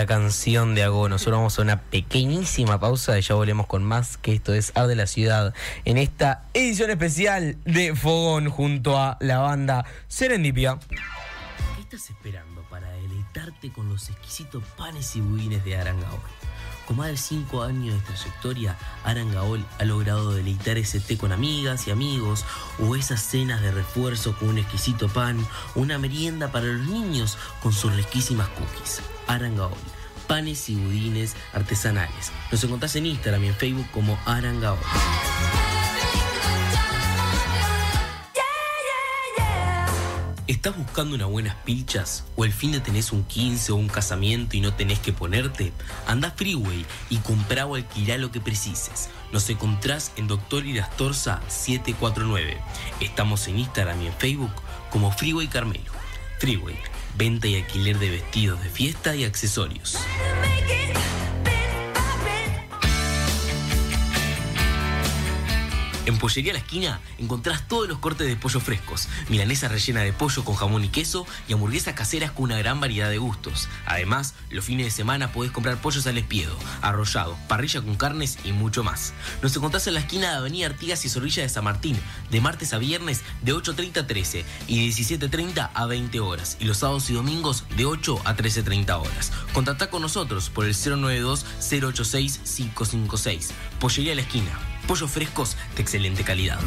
Canción de Ago. Nosotros vamos a una pequeñísima pausa y ya volvemos con más, que esto es A de la Ciudad, en esta edición especial de Fogón junto a la banda Serendipia. ¿Qué estás esperando para deleitarte con los exquisitos panes y budines de Arangaol? Con más de 5 años de trayectoria, Arangaol ha logrado deleitar ese té con amigas y amigos, o esas cenas de refuerzo con un exquisito pan, una merienda para los niños con sus riquísimas cookies. Arangaol, panes y budines artesanales. Nos encontrás en Instagram y en Facebook como Arangaol. ¿Estás buscando unas buenas pilchas? ¿O el fin de tenés un 15 o un casamiento y no tenés que ponerte? Anda Freeway y comprá o alquilá lo que precises. Nos encontrás en Doctor Irastorza 749. Estamos en Instagram y en Facebook como Freeway Carmelo. Freeway, venta y alquiler de vestidos de fiesta y accesorios. En Pollería La Esquina encontrás todos los cortes de pollo frescos, milanesa rellena de pollo con jamón y queso y hamburguesas caseras con una gran variedad de gustos. Además, los fines de semana podés comprar pollos al espiedo, arrollado, parrilla con carnes y mucho más. Nos encontrás en la esquina de Avenida Artigas y Zorrilla de San Martín, de martes a viernes de 8.30 a 13 y de 17.30 a 20 horas, y los sábados y domingos de 8 a 13.30 horas. Contactá con nosotros por el 092-086-556. Pollería La Esquina. Pollos frescos de excelente calidad.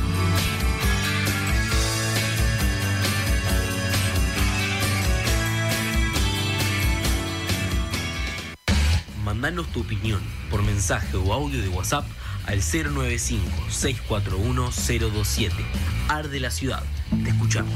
Mandanos tu opinión por mensaje o audio de WhatsApp al 095-641-027. Arde la ciudad. Te escuchamos.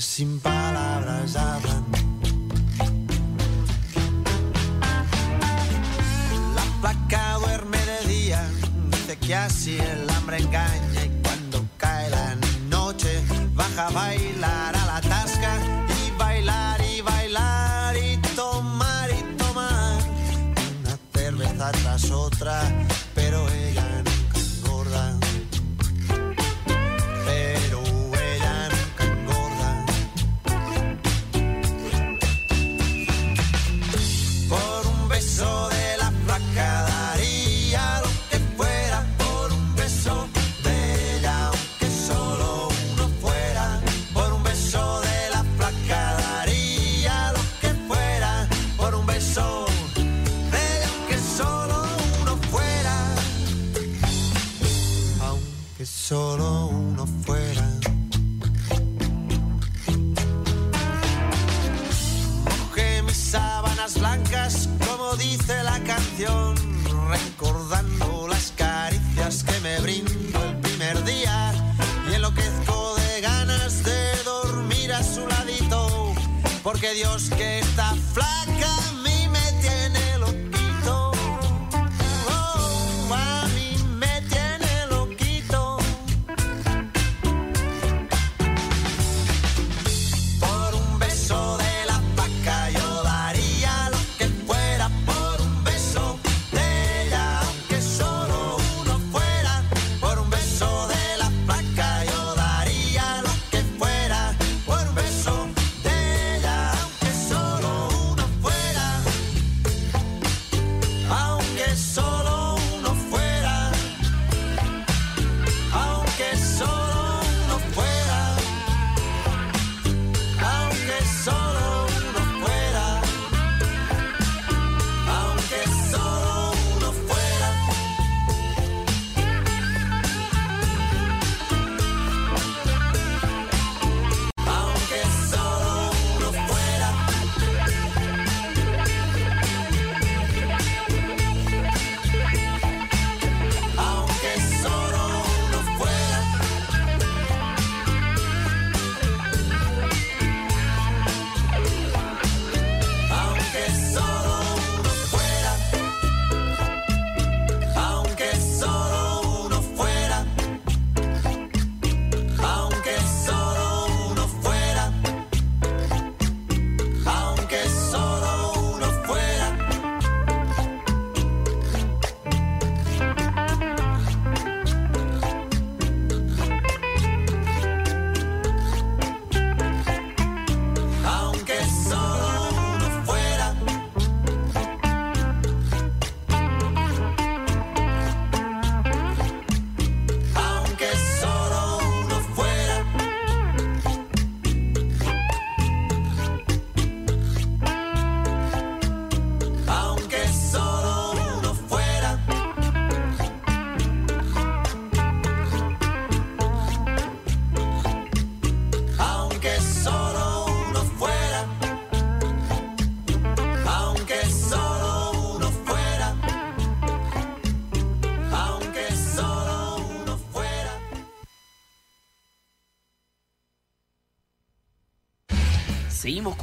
Sin palabras hablan.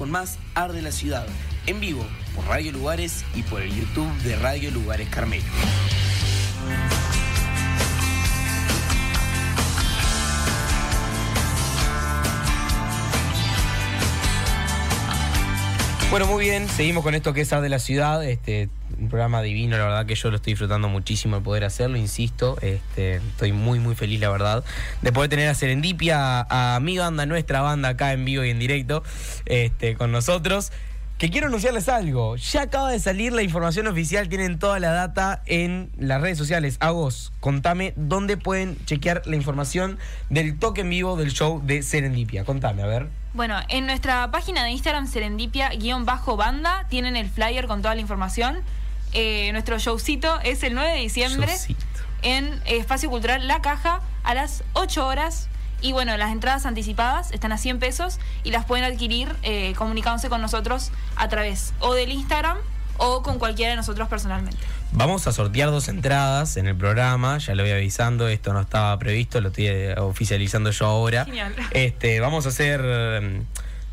Con más Ar de la Ciudad, en vivo por Radio Lugares y por el YouTube de Radio Lugares Carmelo. Bueno, muy bien, seguimos con esto que es Ar de la Ciudad, este, un programa divino, la verdad que yo lo estoy disfrutando muchísimo el poder hacerlo, insisto, este, estoy muy muy feliz la verdad de poder tener a Serendipia, a, a mi banda, nuestra banda acá en vivo y en directo, este, con nosotros. Que quiero anunciarles algo. Ya acaba de salir la información oficial. Tienen toda la data en las redes sociales. A vos, contame dónde pueden chequear la información del toque en vivo del show de Serendipia. Contame, a ver. Bueno, en nuestra página de Instagram, serendipia-banda, tienen el flyer con toda la información. Eh, nuestro showcito es el 9 de diciembre Showcito. en Espacio Cultural La Caja a las 8 horas. Y bueno, las entradas anticipadas están a 100 pesos y las pueden adquirir eh, comunicándose con nosotros a través o del Instagram o con cualquiera de nosotros personalmente. Vamos a sortear dos entradas en el programa, ya lo voy avisando, esto no estaba previsto, lo estoy eh, oficializando yo ahora. Genial. Este, vamos a hacer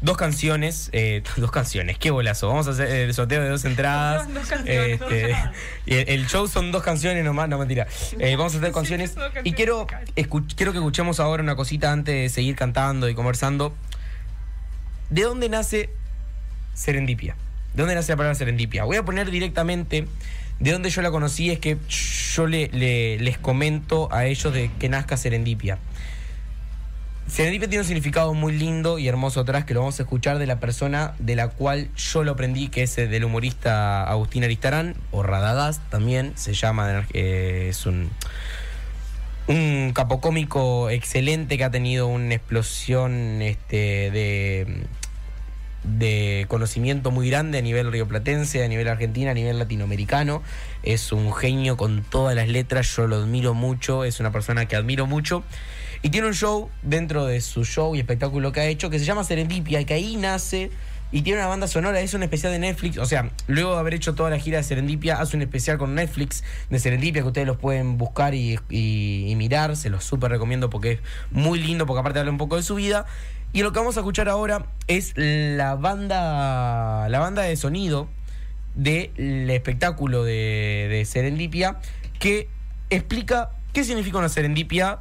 dos canciones, eh, dos canciones, qué bolazo. Vamos a hacer el sorteo de dos entradas. Dos canciones, Este, y el, el show son dos canciones nomás, no mentira. Eh, vamos a hacer canciones y quiero, quiero que escuchemos ahora una cosita antes de seguir cantando y conversando. ¿De dónde nace serendipia? ¿De dónde nace la palabra serendipia? Voy a poner directamente de dónde yo la conocí, es que yo le- le- les comento a ellos de que nazca serendipia. Serendipia tiene un significado muy lindo y hermoso atrás que lo vamos a escuchar de la persona de la cual yo lo aprendí, que es el del humorista Agustín Aristarán, o Radagast también, se llama, eh, es un, un capocómico excelente que ha tenido una explosión este, de, de conocimiento muy grande a nivel rioplatense, a nivel argentina, a nivel latinoamericano. Es un genio con todas las letras, yo lo admiro mucho, es una persona que admiro mucho. Y tiene un show dentro de su show y espectáculo que ha hecho que se llama Serendipia y que ahí nace y tiene una banda sonora, es un especial de Netflix, o sea, luego de haber hecho toda la gira de Serendipia, hace un especial con Netflix de Serendipia que ustedes los pueden buscar y, y- y mirar, se los súper recomiendo porque es muy lindo, porque aparte habla un poco de su vida. Y lo que vamos a escuchar ahora es la banda, la banda de sonido del espectáculo de, de Serendipia que explica qué significa una serendipia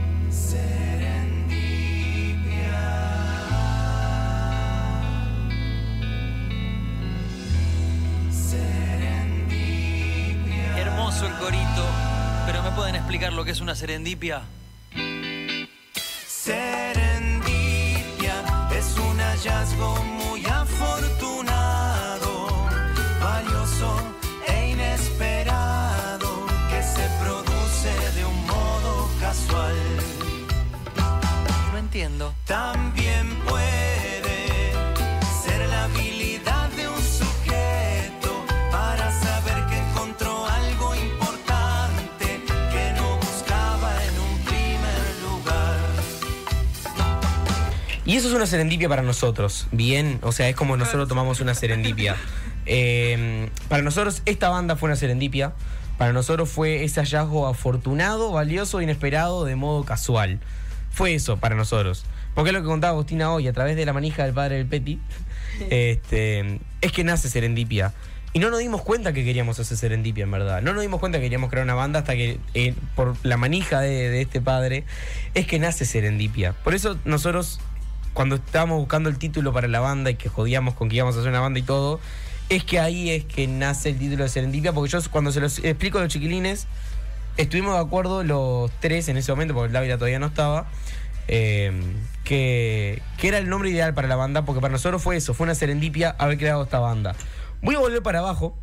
el corito, pero ¿me pueden explicar lo que es una serendipia? Serendipia es un hallazgo También puede ser la habilidad de un sujeto para saber que encontró algo importante que no buscaba en un primer lugar. Y eso es una serendipia para nosotros, ¿bien? O sea, es como nosotros tomamos una serendipia. Eh, para nosotros esta banda fue una serendipia. Para nosotros fue ese hallazgo afortunado, valioso, inesperado, de modo casual. Fue eso para nosotros. Porque es lo que contaba Agustina hoy, a través de la manija del padre del Peti. Este, es que nace Serendipia. Y no nos dimos cuenta que queríamos hacer Serendipia, en verdad. No nos dimos cuenta que queríamos crear una banda hasta que, eh, por la manija de, de este padre, es que nace Serendipia. Por eso nosotros, cuando estábamos buscando el título para la banda y que jodíamos con que íbamos a hacer una banda y todo, es que ahí es que nace el título de Serendipia. Porque yo, cuando se los explico a los chiquilines, estuvimos de acuerdo los tres en ese momento, porque el Dávila todavía no estaba, eh, que, que era el nombre ideal para la banda, porque para nosotros fue eso, fue una serendipia haber creado esta banda. Voy a volver para abajo,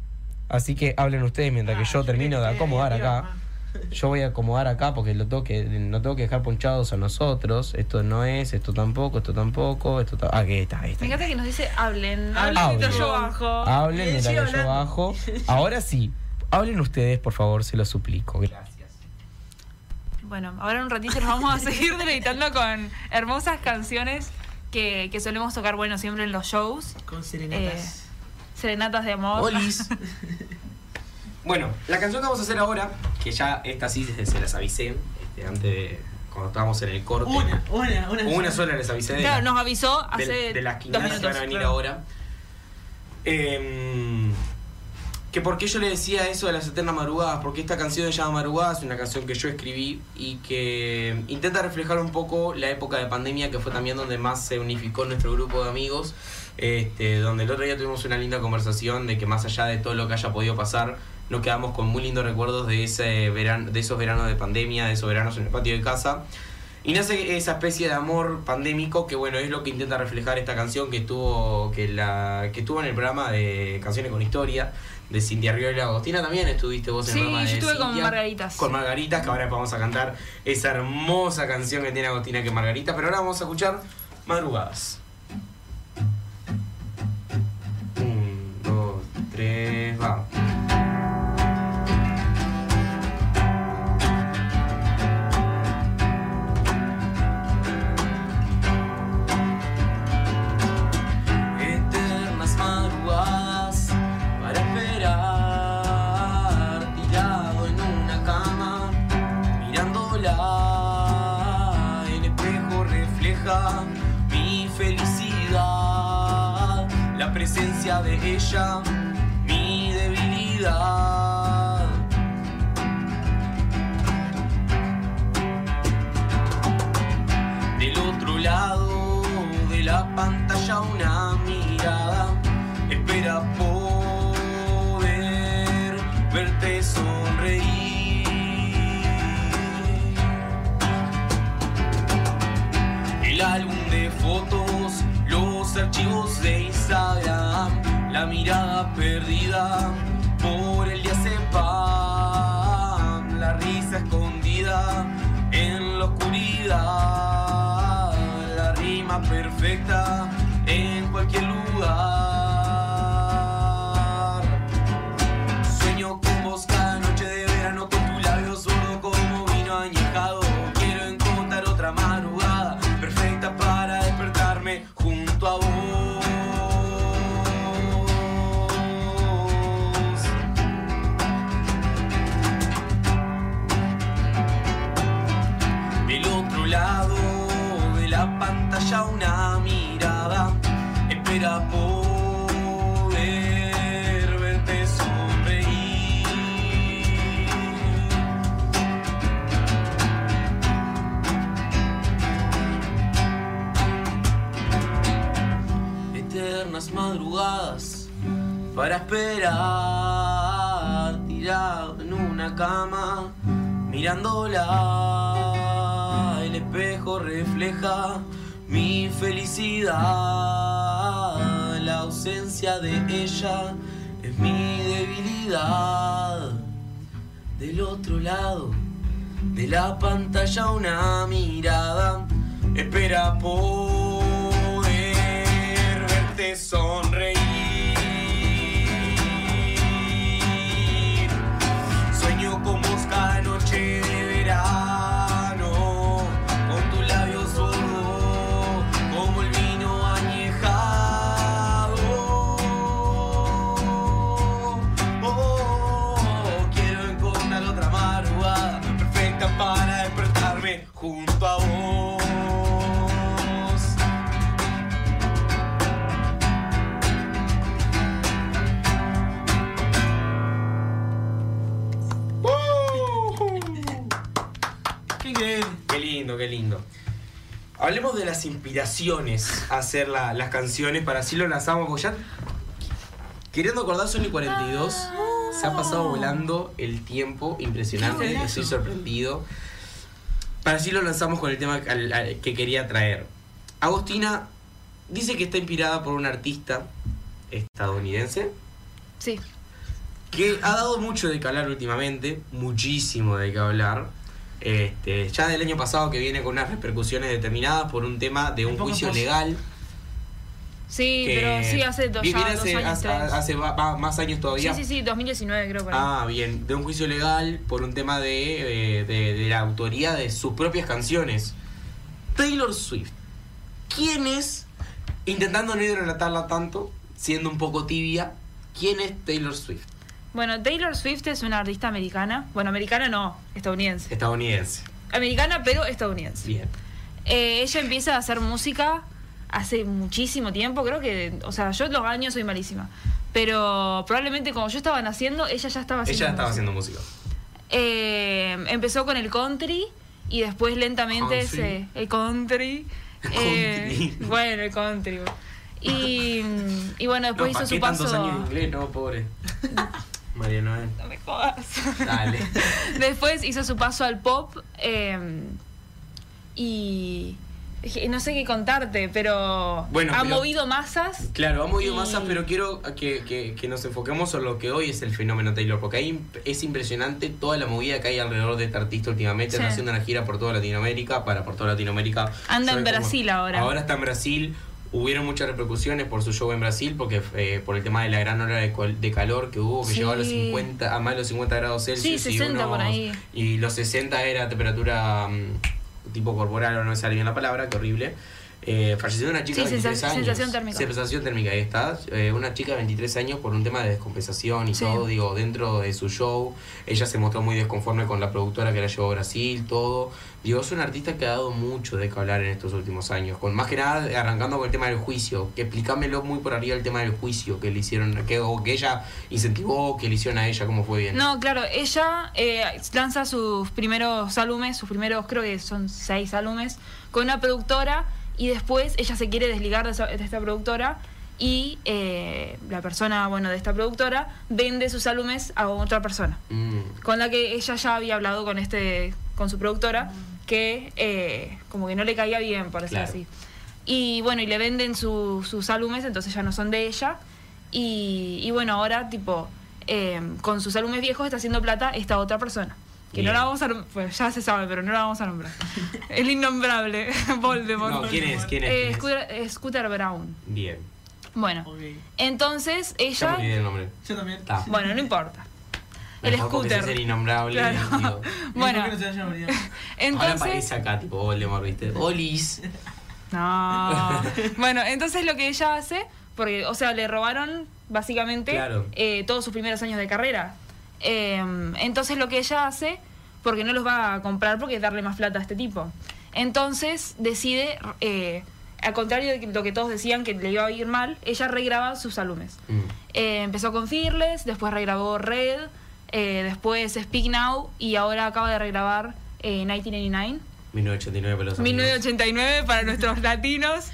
así que hablen ustedes mientras que yo termino de acomodar acá. Yo voy a acomodar acá porque lo tengo que, no tengo que dejar ponchados a nosotros. Esto no es, esto tampoco, esto tampoco, esto ta- Ah, aquí está, ahí está. Me encanta que nos dice hablen, hablen Hablen. mientras yo bajo. Hablen mientras que yo bajo. Ahora sí, hablen ustedes, por favor, se lo suplico. Gracias. Bueno, ahora en un ratito nos vamos a seguir deleitando con hermosas canciones que, que solemos tocar, bueno, siempre en los shows. Con serenatas. Eh, serenatas de amor. Olis. Bueno, la canción que vamos a hacer ahora, que ya esta sí se, las avisé, este, antes de cuando estábamos en el corte. Una, una, una. Una sola les avisé de, Claro, la- nos avisó de- hace de las dos quintas que minutos. van a venir claro. ahora. Em, que por qué yo le decía eso de las eternas madrugadas, porque esta canción se llama Madrugadas, una canción que yo escribí y que intenta reflejar un poco la época de pandemia, que fue también donde más se unificó nuestro grupo de amigos, este, donde el otro día tuvimos una linda conversación de que más allá de todo lo que haya podido pasar, nos quedamos con muy lindos recuerdos de ese verano, de esos veranos de pandemia, de esos veranos en el patio de casa. Y nace esa especie de amor pandémico que bueno es lo que intenta reflejar esta canción que estuvo que la que estuvo en el programa de canciones con historia de Cintia Rivera y Agostina también estuviste vos en Sí, yo estuve con. Margaritas. con Margaritas que ahora vamos a cantar esa hermosa canción que tiene Agostina que es Margarita pero ahora vamos a escuchar Madrugadas un dos tres va mi felicidad la presencia de ella mi debilidad archivos de Instagram, la mirada perdida por el día spam, la risa escondida en la oscuridad, la rima perfecta en cualquier lugar. Madrugadas para esperar tirado en una cama mirándola el espejo refleja mi felicidad la ausencia de ella es mi debilidad. Del otro lado de la pantalla una mirada espera verte sonreír. Sueño con cada noche lindo. Hablemos de las inspiraciones a hacer la- las canciones, para así lo lanzamos, porque ya queriendo acordar son y 42, se ha pasado volando el tiempo, impresionante, estoy sorprendido. Para así lo lanzamos con el tema que quería traer. Agostina dice que está inspirada por un artista estadounidense Sí. que ha dado mucho de que hablar últimamente, muchísimo de que hablar. Este, ya del año pasado que viene con unas repercusiones determinadas por un tema de un juicio legal. Sí, pero sí, hace dos, viene dos hace, años, hace- tres. hace va- va- más años todavía. Sí, sí, sí, 2019 creo. por ahí. Ah, bien, de un juicio legal por un tema de, eh, de, de la autoría de sus propias canciones. Taylor Swift. ¿Quién es, intentando no hidratarla tanto, siendo un poco tibia, quién es Taylor Swift? Bueno, Taylor Swift es una artista americana. Bueno, americana no, estadounidense. Estadounidense. Americana, pero estadounidense. Bien. Eh, ella empieza a hacer música hace muchísimo tiempo, creo que, o sea, yo los años soy malísima. Pero probablemente como yo estaba naciendo, ella ya estaba haciendo Ella estaba música. haciendo música. Eh, empezó con el country y después lentamente Country. se, el country. eh, Country. bueno, el country. Y, y bueno, después no, hizo ¿para su qué tantos paso. años de inglés? No, pobre. María Noel. No me jodas. Dale. Después hizo su paso al pop eh, y no sé qué contarte, pero Bueno, ha pero- movido masas. Claro, ha movido Y- masas, pero quiero que, que- que nos enfoquemos en lo que hoy es el fenómeno Taylor, porque ahí es impresionante toda la movida que hay alrededor de este artista últimamente, Sí. está haciendo una gira por toda Latinoamérica, para por toda Latinoamérica. Anda en cómo- Brasil ahora. Ahora está en Brasil. Hubieron muchas repercusiones por su show en Brasil, porque eh, por el tema de la gran hora de, de calor que hubo, que Sí. llegó a los 50, a más de los 50 grados Celsius. Sí, y 60 por unos- ahí. Y los 60 era temperatura mm, tipo corporal, o no me sale bien la palabra, que horrible. Eh, falleció una chica Sí, de 23 sensa- años. sensación térmica. Sensación térmica, ahí está. Eh, una chica de 23 años por un tema de descompensación y Sí. todo, digo, dentro de su show. Ella se mostró muy desconforme con la productora que la llevó a Brasil, todo. Digo, es una artista que ha dado mucho de qué hablar en estos últimos años. Con más que nada arrancando con el tema del juicio. Que explícamelo muy por arriba el tema del juicio que le hicieron, que, o que ella incentivó, que le hicieron a ella, cómo fue bien. No, claro, ella eh, lanza sus primeros álbumes, sus primeros, creo que son seis álbumes, con una productora y después ella se quiere desligar de, esa- de esta productora y eh, la persona, bueno, de esta productora vende sus álbumes a otra persona. Mm. con la que ella ya había hablado con este con su productora que eh, como que no le caía bien por decir Claro. así y bueno y le venden su- sus álbumes entonces ya no son de ella y, y bueno ahora tipo eh, con sus álbumes viejos está haciendo plata esta otra persona que no la vamos a pues ya se sabe pero no la vamos a nombrar el innombrable Voldemort No, ¿quién es? ¿Quién es? Eh, ¿Quién es? Scooter, eh, Scooter Brown Bien. bueno entonces Ya ella me olvidé el nombre. Yo también. Está. bueno no importa el scooter sos el innombrable. Claro. Bueno, ¿Por qué no se vayan a olvidar? Ahora entonces aparece acá, tipo Voldemort, ¿viste? Olis. No. bueno, entonces lo que ella hace, porque, o sea, le robaron básicamente Claro. eh, todos sus primeros años de carrera. Eh, entonces lo que ella hace, porque no los va a comprar porque es darle más plata a este tipo. Entonces decide, eh, al contrario de lo que todos decían que le iba a ir mal, ella regraba sus álbumes. Mm. Eh, empezó con Fearless, después regrabó Red, eh, después Speak Now y ahora acaba de regrabar eh, 1989. 1989 para los amigos. 1989 para nuestros latinos.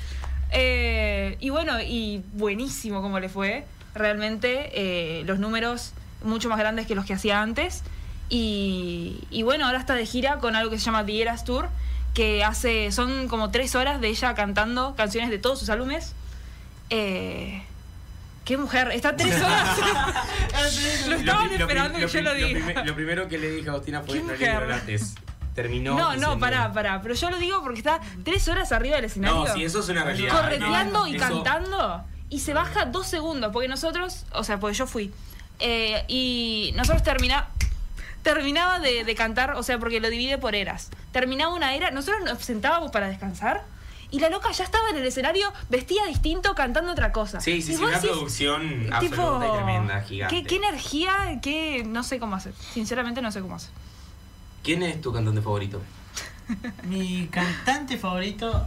Y bueno, y buenísimo como le fue. Realmente los números mucho más grandes que los que hacía antes. Y, y bueno, ahora está de gira con algo que se llama The Eras Tour, que hace, son como tres horas de ella cantando canciones de todos sus álbumes. Eh, ¡Qué mujer! Está tres horas. lo estaban esperando pri- que yo lo diga. lo primero que le dije a Agustina fue ¿Qué no le. Terminó. No, no, pará, pará. Pero yo lo digo porque está tres horas arriba del escenario. No, sí, eso es una realidad. Correteando y Eso- cantando. Y se baja dos segundos. Porque nosotros, o sea, porque yo fui. Eh, y nosotros termina, terminaba de, de cantar, o sea, porque lo divide por eras. Terminaba una era, nosotros nos sentábamos para descansar. Y la loca ya estaba en el escenario, vestida distinto, cantando otra cosa. Sí, sí, sí, una decís, producción tipo, absoluta y tremenda, gigante. ¿qué, qué energía, qué no sé cómo hacer. Sinceramente no sé cómo hacer. ¿Quién es tu cantante favorito? Mi cantante favorito,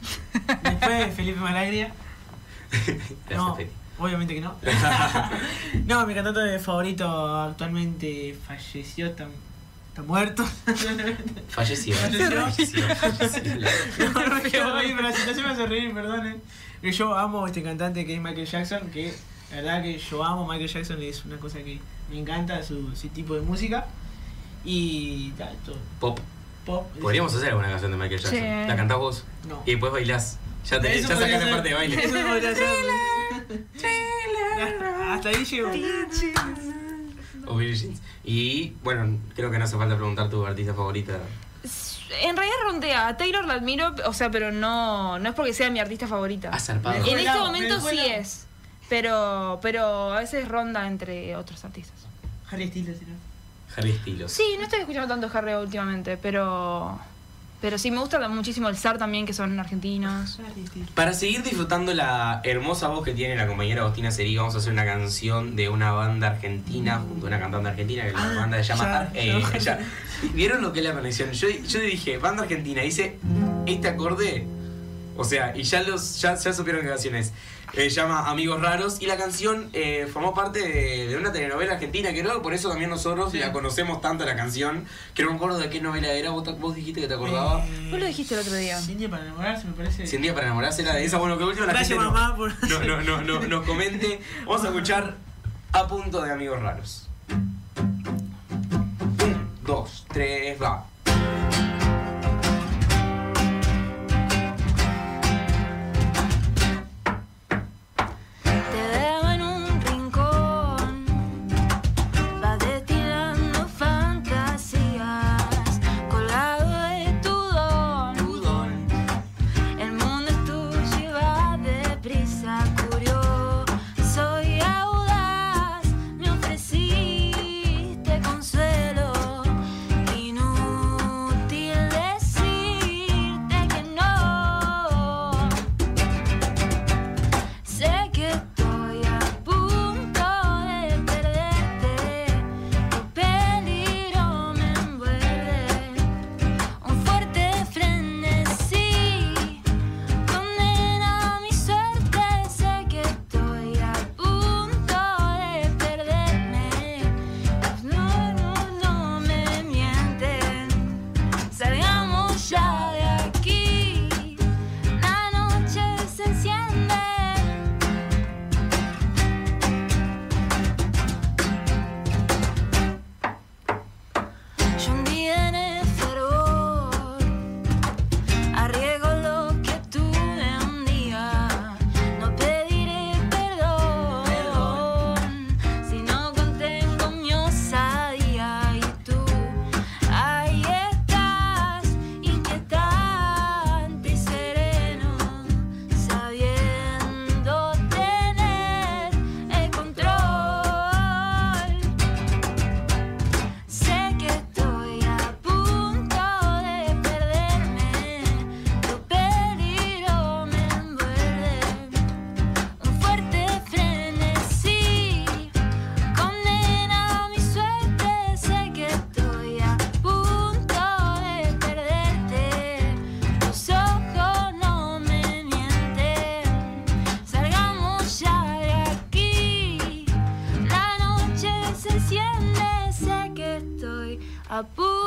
después de Felipe Malagria. No. Obviamente que no. no, mi cantante favorito actualmente falleció, está, está muerto. Falleció. Falleció. Falleció, falleció. No, no quiero reír, pero la situación me hace reír, perdonen. Que Yo amo a este cantante que es Michael Jackson, que la verdad que yo amo a Michael Jackson, es una cosa que me encanta su, su tipo de música. Y tal, todo. Pop. Pop. Podríamos hacer alguna canción de Michael Jackson. Sí. ¿La cantás vos? No. Y después bailás. Ya, te, ya sacás la parte de baile. Eso podría ser. Hasta ahí llego. O Jeans. Y bueno, creo que no hace falta preguntar tu artista favorita. En realidad rondea. A Taylor la admiro, o sea, pero no, no es porque sea mi artista favorita. Ah, zarpado. En este momento sí es. Pero, pero a veces ronda entre otros artistas. Harry Styles, ¿no? Harry Styles. Sí, no estoy escuchando tanto Harry últimamente, pero. Pero sí, me gusta muchísimo el SAR también, que son argentinos. Para seguir disfrutando la hermosa voz que tiene la compañera Agostina Seri, vamos a hacer una canción de una banda argentina, junto a una cantante argentina, que la banda se llama... ya, eh, ya. ¿Vieron lo que es la conexión? Yo, yo dije, banda argentina, hice este acorde, o sea, y ya, los, ya, ya supieron qué canción es. Eh, se llama Amigos Raros y la canción eh, formó parte de, de una telenovela argentina que que por eso también nosotros Sí. la conocemos tanto la canción que no me acuerdo de qué novela era vos, vos dijiste que te acordabas Eh, Vos lo dijiste el otro día. Cien días para enamorarse, me parece. 100 días para enamorarse era de esa bueno que último la Gracias, gente mamá, por- no, no, no, no, nos comente. Vamos a escuchar a punto de amigos raros. Un, dos, tres, va.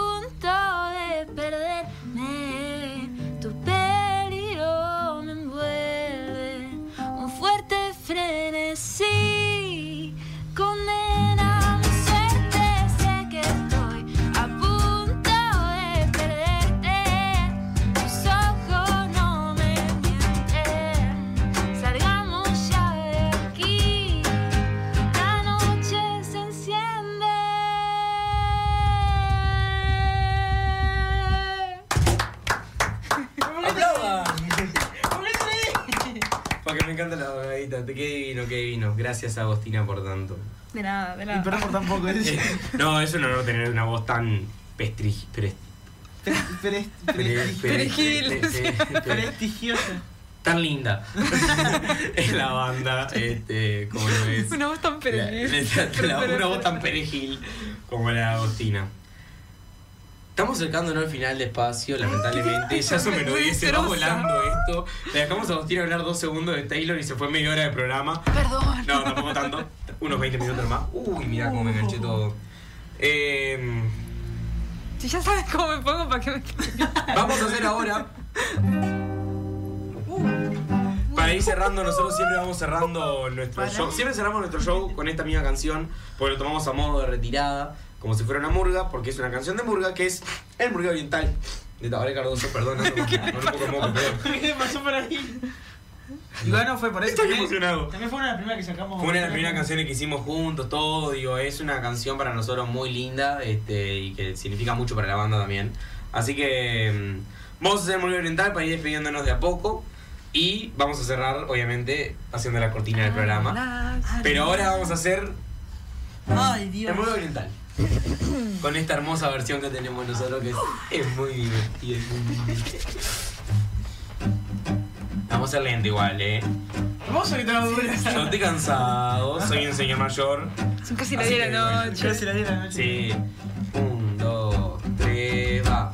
Punto de perderme. Tu peligro me envuelve, un fuerte frenesí encanta la abogadita. Qué divino, qué divino. Gracias, Agostina, por tanto. De nada, de Y nada. perdón por tampoco. No, es un honor tener una voz tan pestri... pres- pre- pre- Perejil. pre- pre- pre- Prestigiosa. tan linda en la banda, este, como lo es. Una voz tan perejil. una voz tan perejil como la de Agostina. Estamos acercándonos al final despacio, lamentablemente. Ya son menos 10, se va volando esto. Le dejamos a Agostina hablar dos segundos de Taylor y se fue media hora de programa. Perdón. No, tampoco tanto. Unos 20 minutos más. Uy, mira cómo me enganché todo. Eh, Si ya sabes cómo me pongo para que me. vamos a hacer ahora. Para ir cerrando, nosotros siempre vamos cerrando nuestro show. Siempre cerramos nuestro show con esta misma canción, porque lo tomamos a modo de retirada, como si fuera una murga, porque es una canción de murga que es el murga oriental de Tabaré Cardoso. Un poco de moco, perdón. ¿Qué pasó por ahí? Y bueno, fue por eso. Estoy también- emocionado. También fue una de las primeras que sacamos. Fue una de las primeras canciones que hicimos juntos, todo, digo, es una canción para nosotros muy linda este, y que significa mucho para la banda también. Así que mm, vamos a hacer muy oriental para ir despidiéndonos de a poco y vamos a cerrar, obviamente, haciendo la cortina del programa. Pero ahora vamos a hacer Ay, Dios. el muy oriental. Con esta hermosa versión que tenemos nosotros que es, es muy divertida. es muy divertida. Vamos a ser lento igual, eh. Vamos a quitar la dura. Yo estoy cansado, soy un señor mayor. Son casi las Así 10 de la noche. Casi la diez de la noche. Sí. Un, dos, tres, va.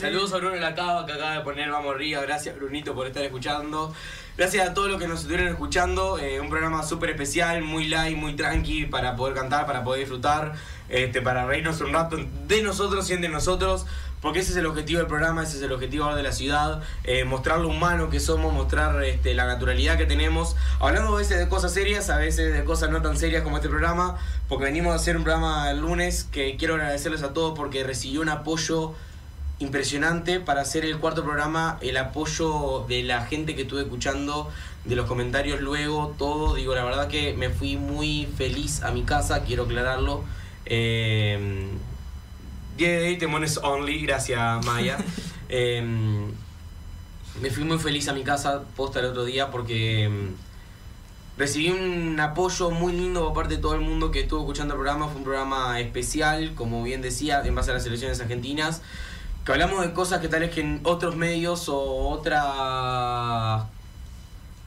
Saludos a Bruno Lacaba que acaba de poner Vamos Arriba. Gracias Brunito por estar escuchando. Gracias a todos los que nos estuvieron escuchando. Eh, un programa súper especial, muy light, muy tranqui para poder cantar, para poder disfrutar, este, para reírnos un rato de nosotros y entre nosotros. Porque ese es el objetivo del programa, ese es el objetivo ahora de la ciudad. eh, mostrar lo humano que somos, mostrar este, la naturalidad que tenemos. Hablando a veces de cosas serias, a veces de cosas no tan serias como este programa. Porque venimos a hacer un programa el lunes que quiero agradecerles a todos porque recibió un apoyo impresionante para hacer el cuarto programa, el apoyo de la gente que estuve escuchando, de los comentarios luego, todo, digo, la verdad que me fui muy feliz a mi casa, quiero aclararlo. Eh, 10 de Temones Only, gracias Maya. Eh, me fui muy feliz a mi casa posta el otro día porque recibí un apoyo muy lindo por parte de todo el mundo que estuvo escuchando el programa. Fue un programa especial, como bien decía, en base a las elecciones argentinas. Que hablamos de cosas que tal vez que en otros medios o otras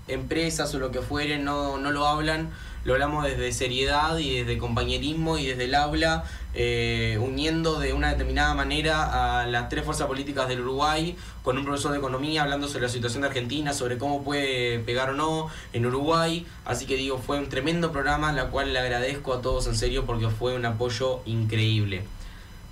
empresas o lo que fueren no, no lo hablan. Lo hablamos desde seriedad y desde compañerismo y desde el aula, eh, uniendo de una determinada manera a las tres fuerzas políticas del Uruguay, con un profesor de economía hablando sobre la situación de Argentina, sobre cómo puede pegar o no en Uruguay. Así que digo, fue un tremendo programa, la cual le agradezco a todos en serio porque fue un apoyo increíble.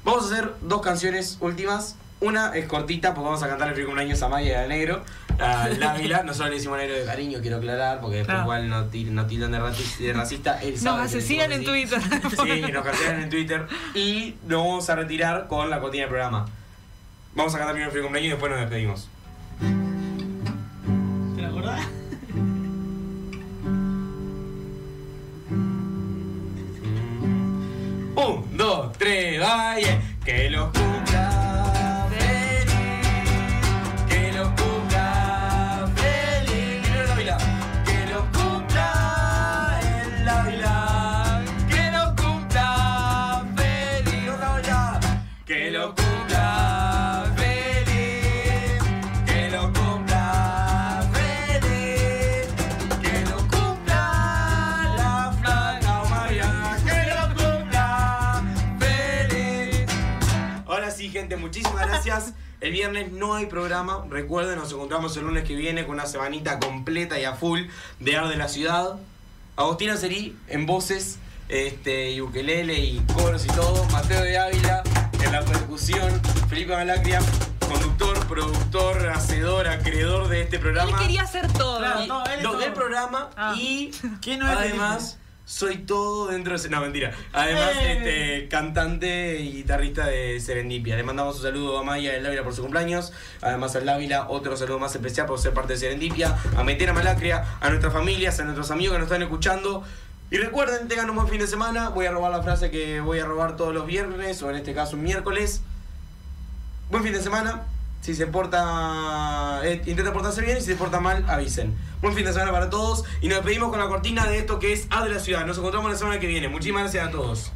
Vamos a hacer dos canciones últimas. Una es cortita porque vamos a cantar el frío cumpleaños a Maya de Negro, a Lávila. Nosotros le decimos negro de cariño, quiero aclarar, porque después Claro. igual no, til- no tildan de, rati- de racista. Él Nos sabe que le asesinan en decimos así. Twitter. Sí, nos cancelan en Twitter. Y nos vamos a retirar con la cortina del programa. Vamos a cantar primero el frío cumpleaños y después nos despedimos. ¿Te la acordás? Un, vaya. Que los gracias. El viernes no hay programa. Recuerden, nos encontramos el lunes que viene con una semanita completa y a full de Ar de la Ciudad. Agostina Serí en voces, este, y ukelele y coros y todo. Mateo de Ávila en la percusión. Felipe Malacria, conductor, productor, hacedor, acreedor de este programa. Él quería hacer todo. Claro, Y- todo, él es no, todo. del programa Ah. y ¿Quién no es además soy todo dentro de no mentira además Eh. este cantante y guitarrista de Serendipia le mandamos un saludo a Maya del Ávila por su cumpleaños además al Ávila otro saludo más especial por ser parte de Serendipia a Metera Malacria a nuestras familias a nuestros amigos que nos están escuchando y recuerden, tengan un buen fin de semana. Voy a robar la frase que voy a robar todos los viernes, o en este caso un miércoles. Buen fin de semana. Si se porta. eh, intenta portarse bien y si se porta mal, avisen. Buen fin de semana para todos. Y nos despedimos con la cortina de esto que es A de la Ciudad. Nos encontramos la semana que viene. Muchísimas gracias a todos.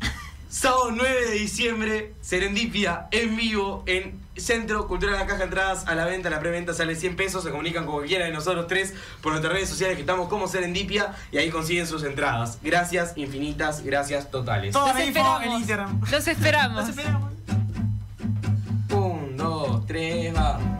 Sábado 9 de diciembre, Serendipia en vivo en Centro Cultural de la Caja de Entradas a la venta. La preventa sale 100 pesos. Se comunican con cualquiera de nosotros tres por nuestras redes sociales que estamos como Serendipia y ahí consiguen sus entradas. Gracias infinitas, gracias totales. Toda Los esperamos. en Instagram. Los esperamos. Los esperamos. Un,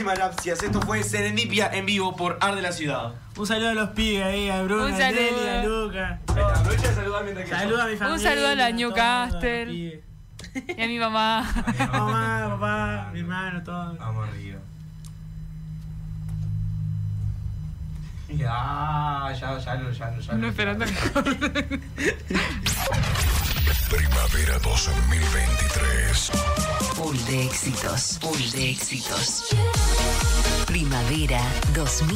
Muchísimas gracias. Esto fue Serendipia en vivo por Ar de la Ciudad. Un saludo a los pibes ahí, a Bruno, Un a. Nelly, a Luca. Aprovecha de saludar mientras que Saluda a mi Un familia. saludo a la Newcastle. Y a mi mamá. Mamá, papá, mi hermano, todos. Vamos arriba. Ya, ya, ya, lo- ya, lo- ya. No lo- esperando. Primavera Primavera 2000.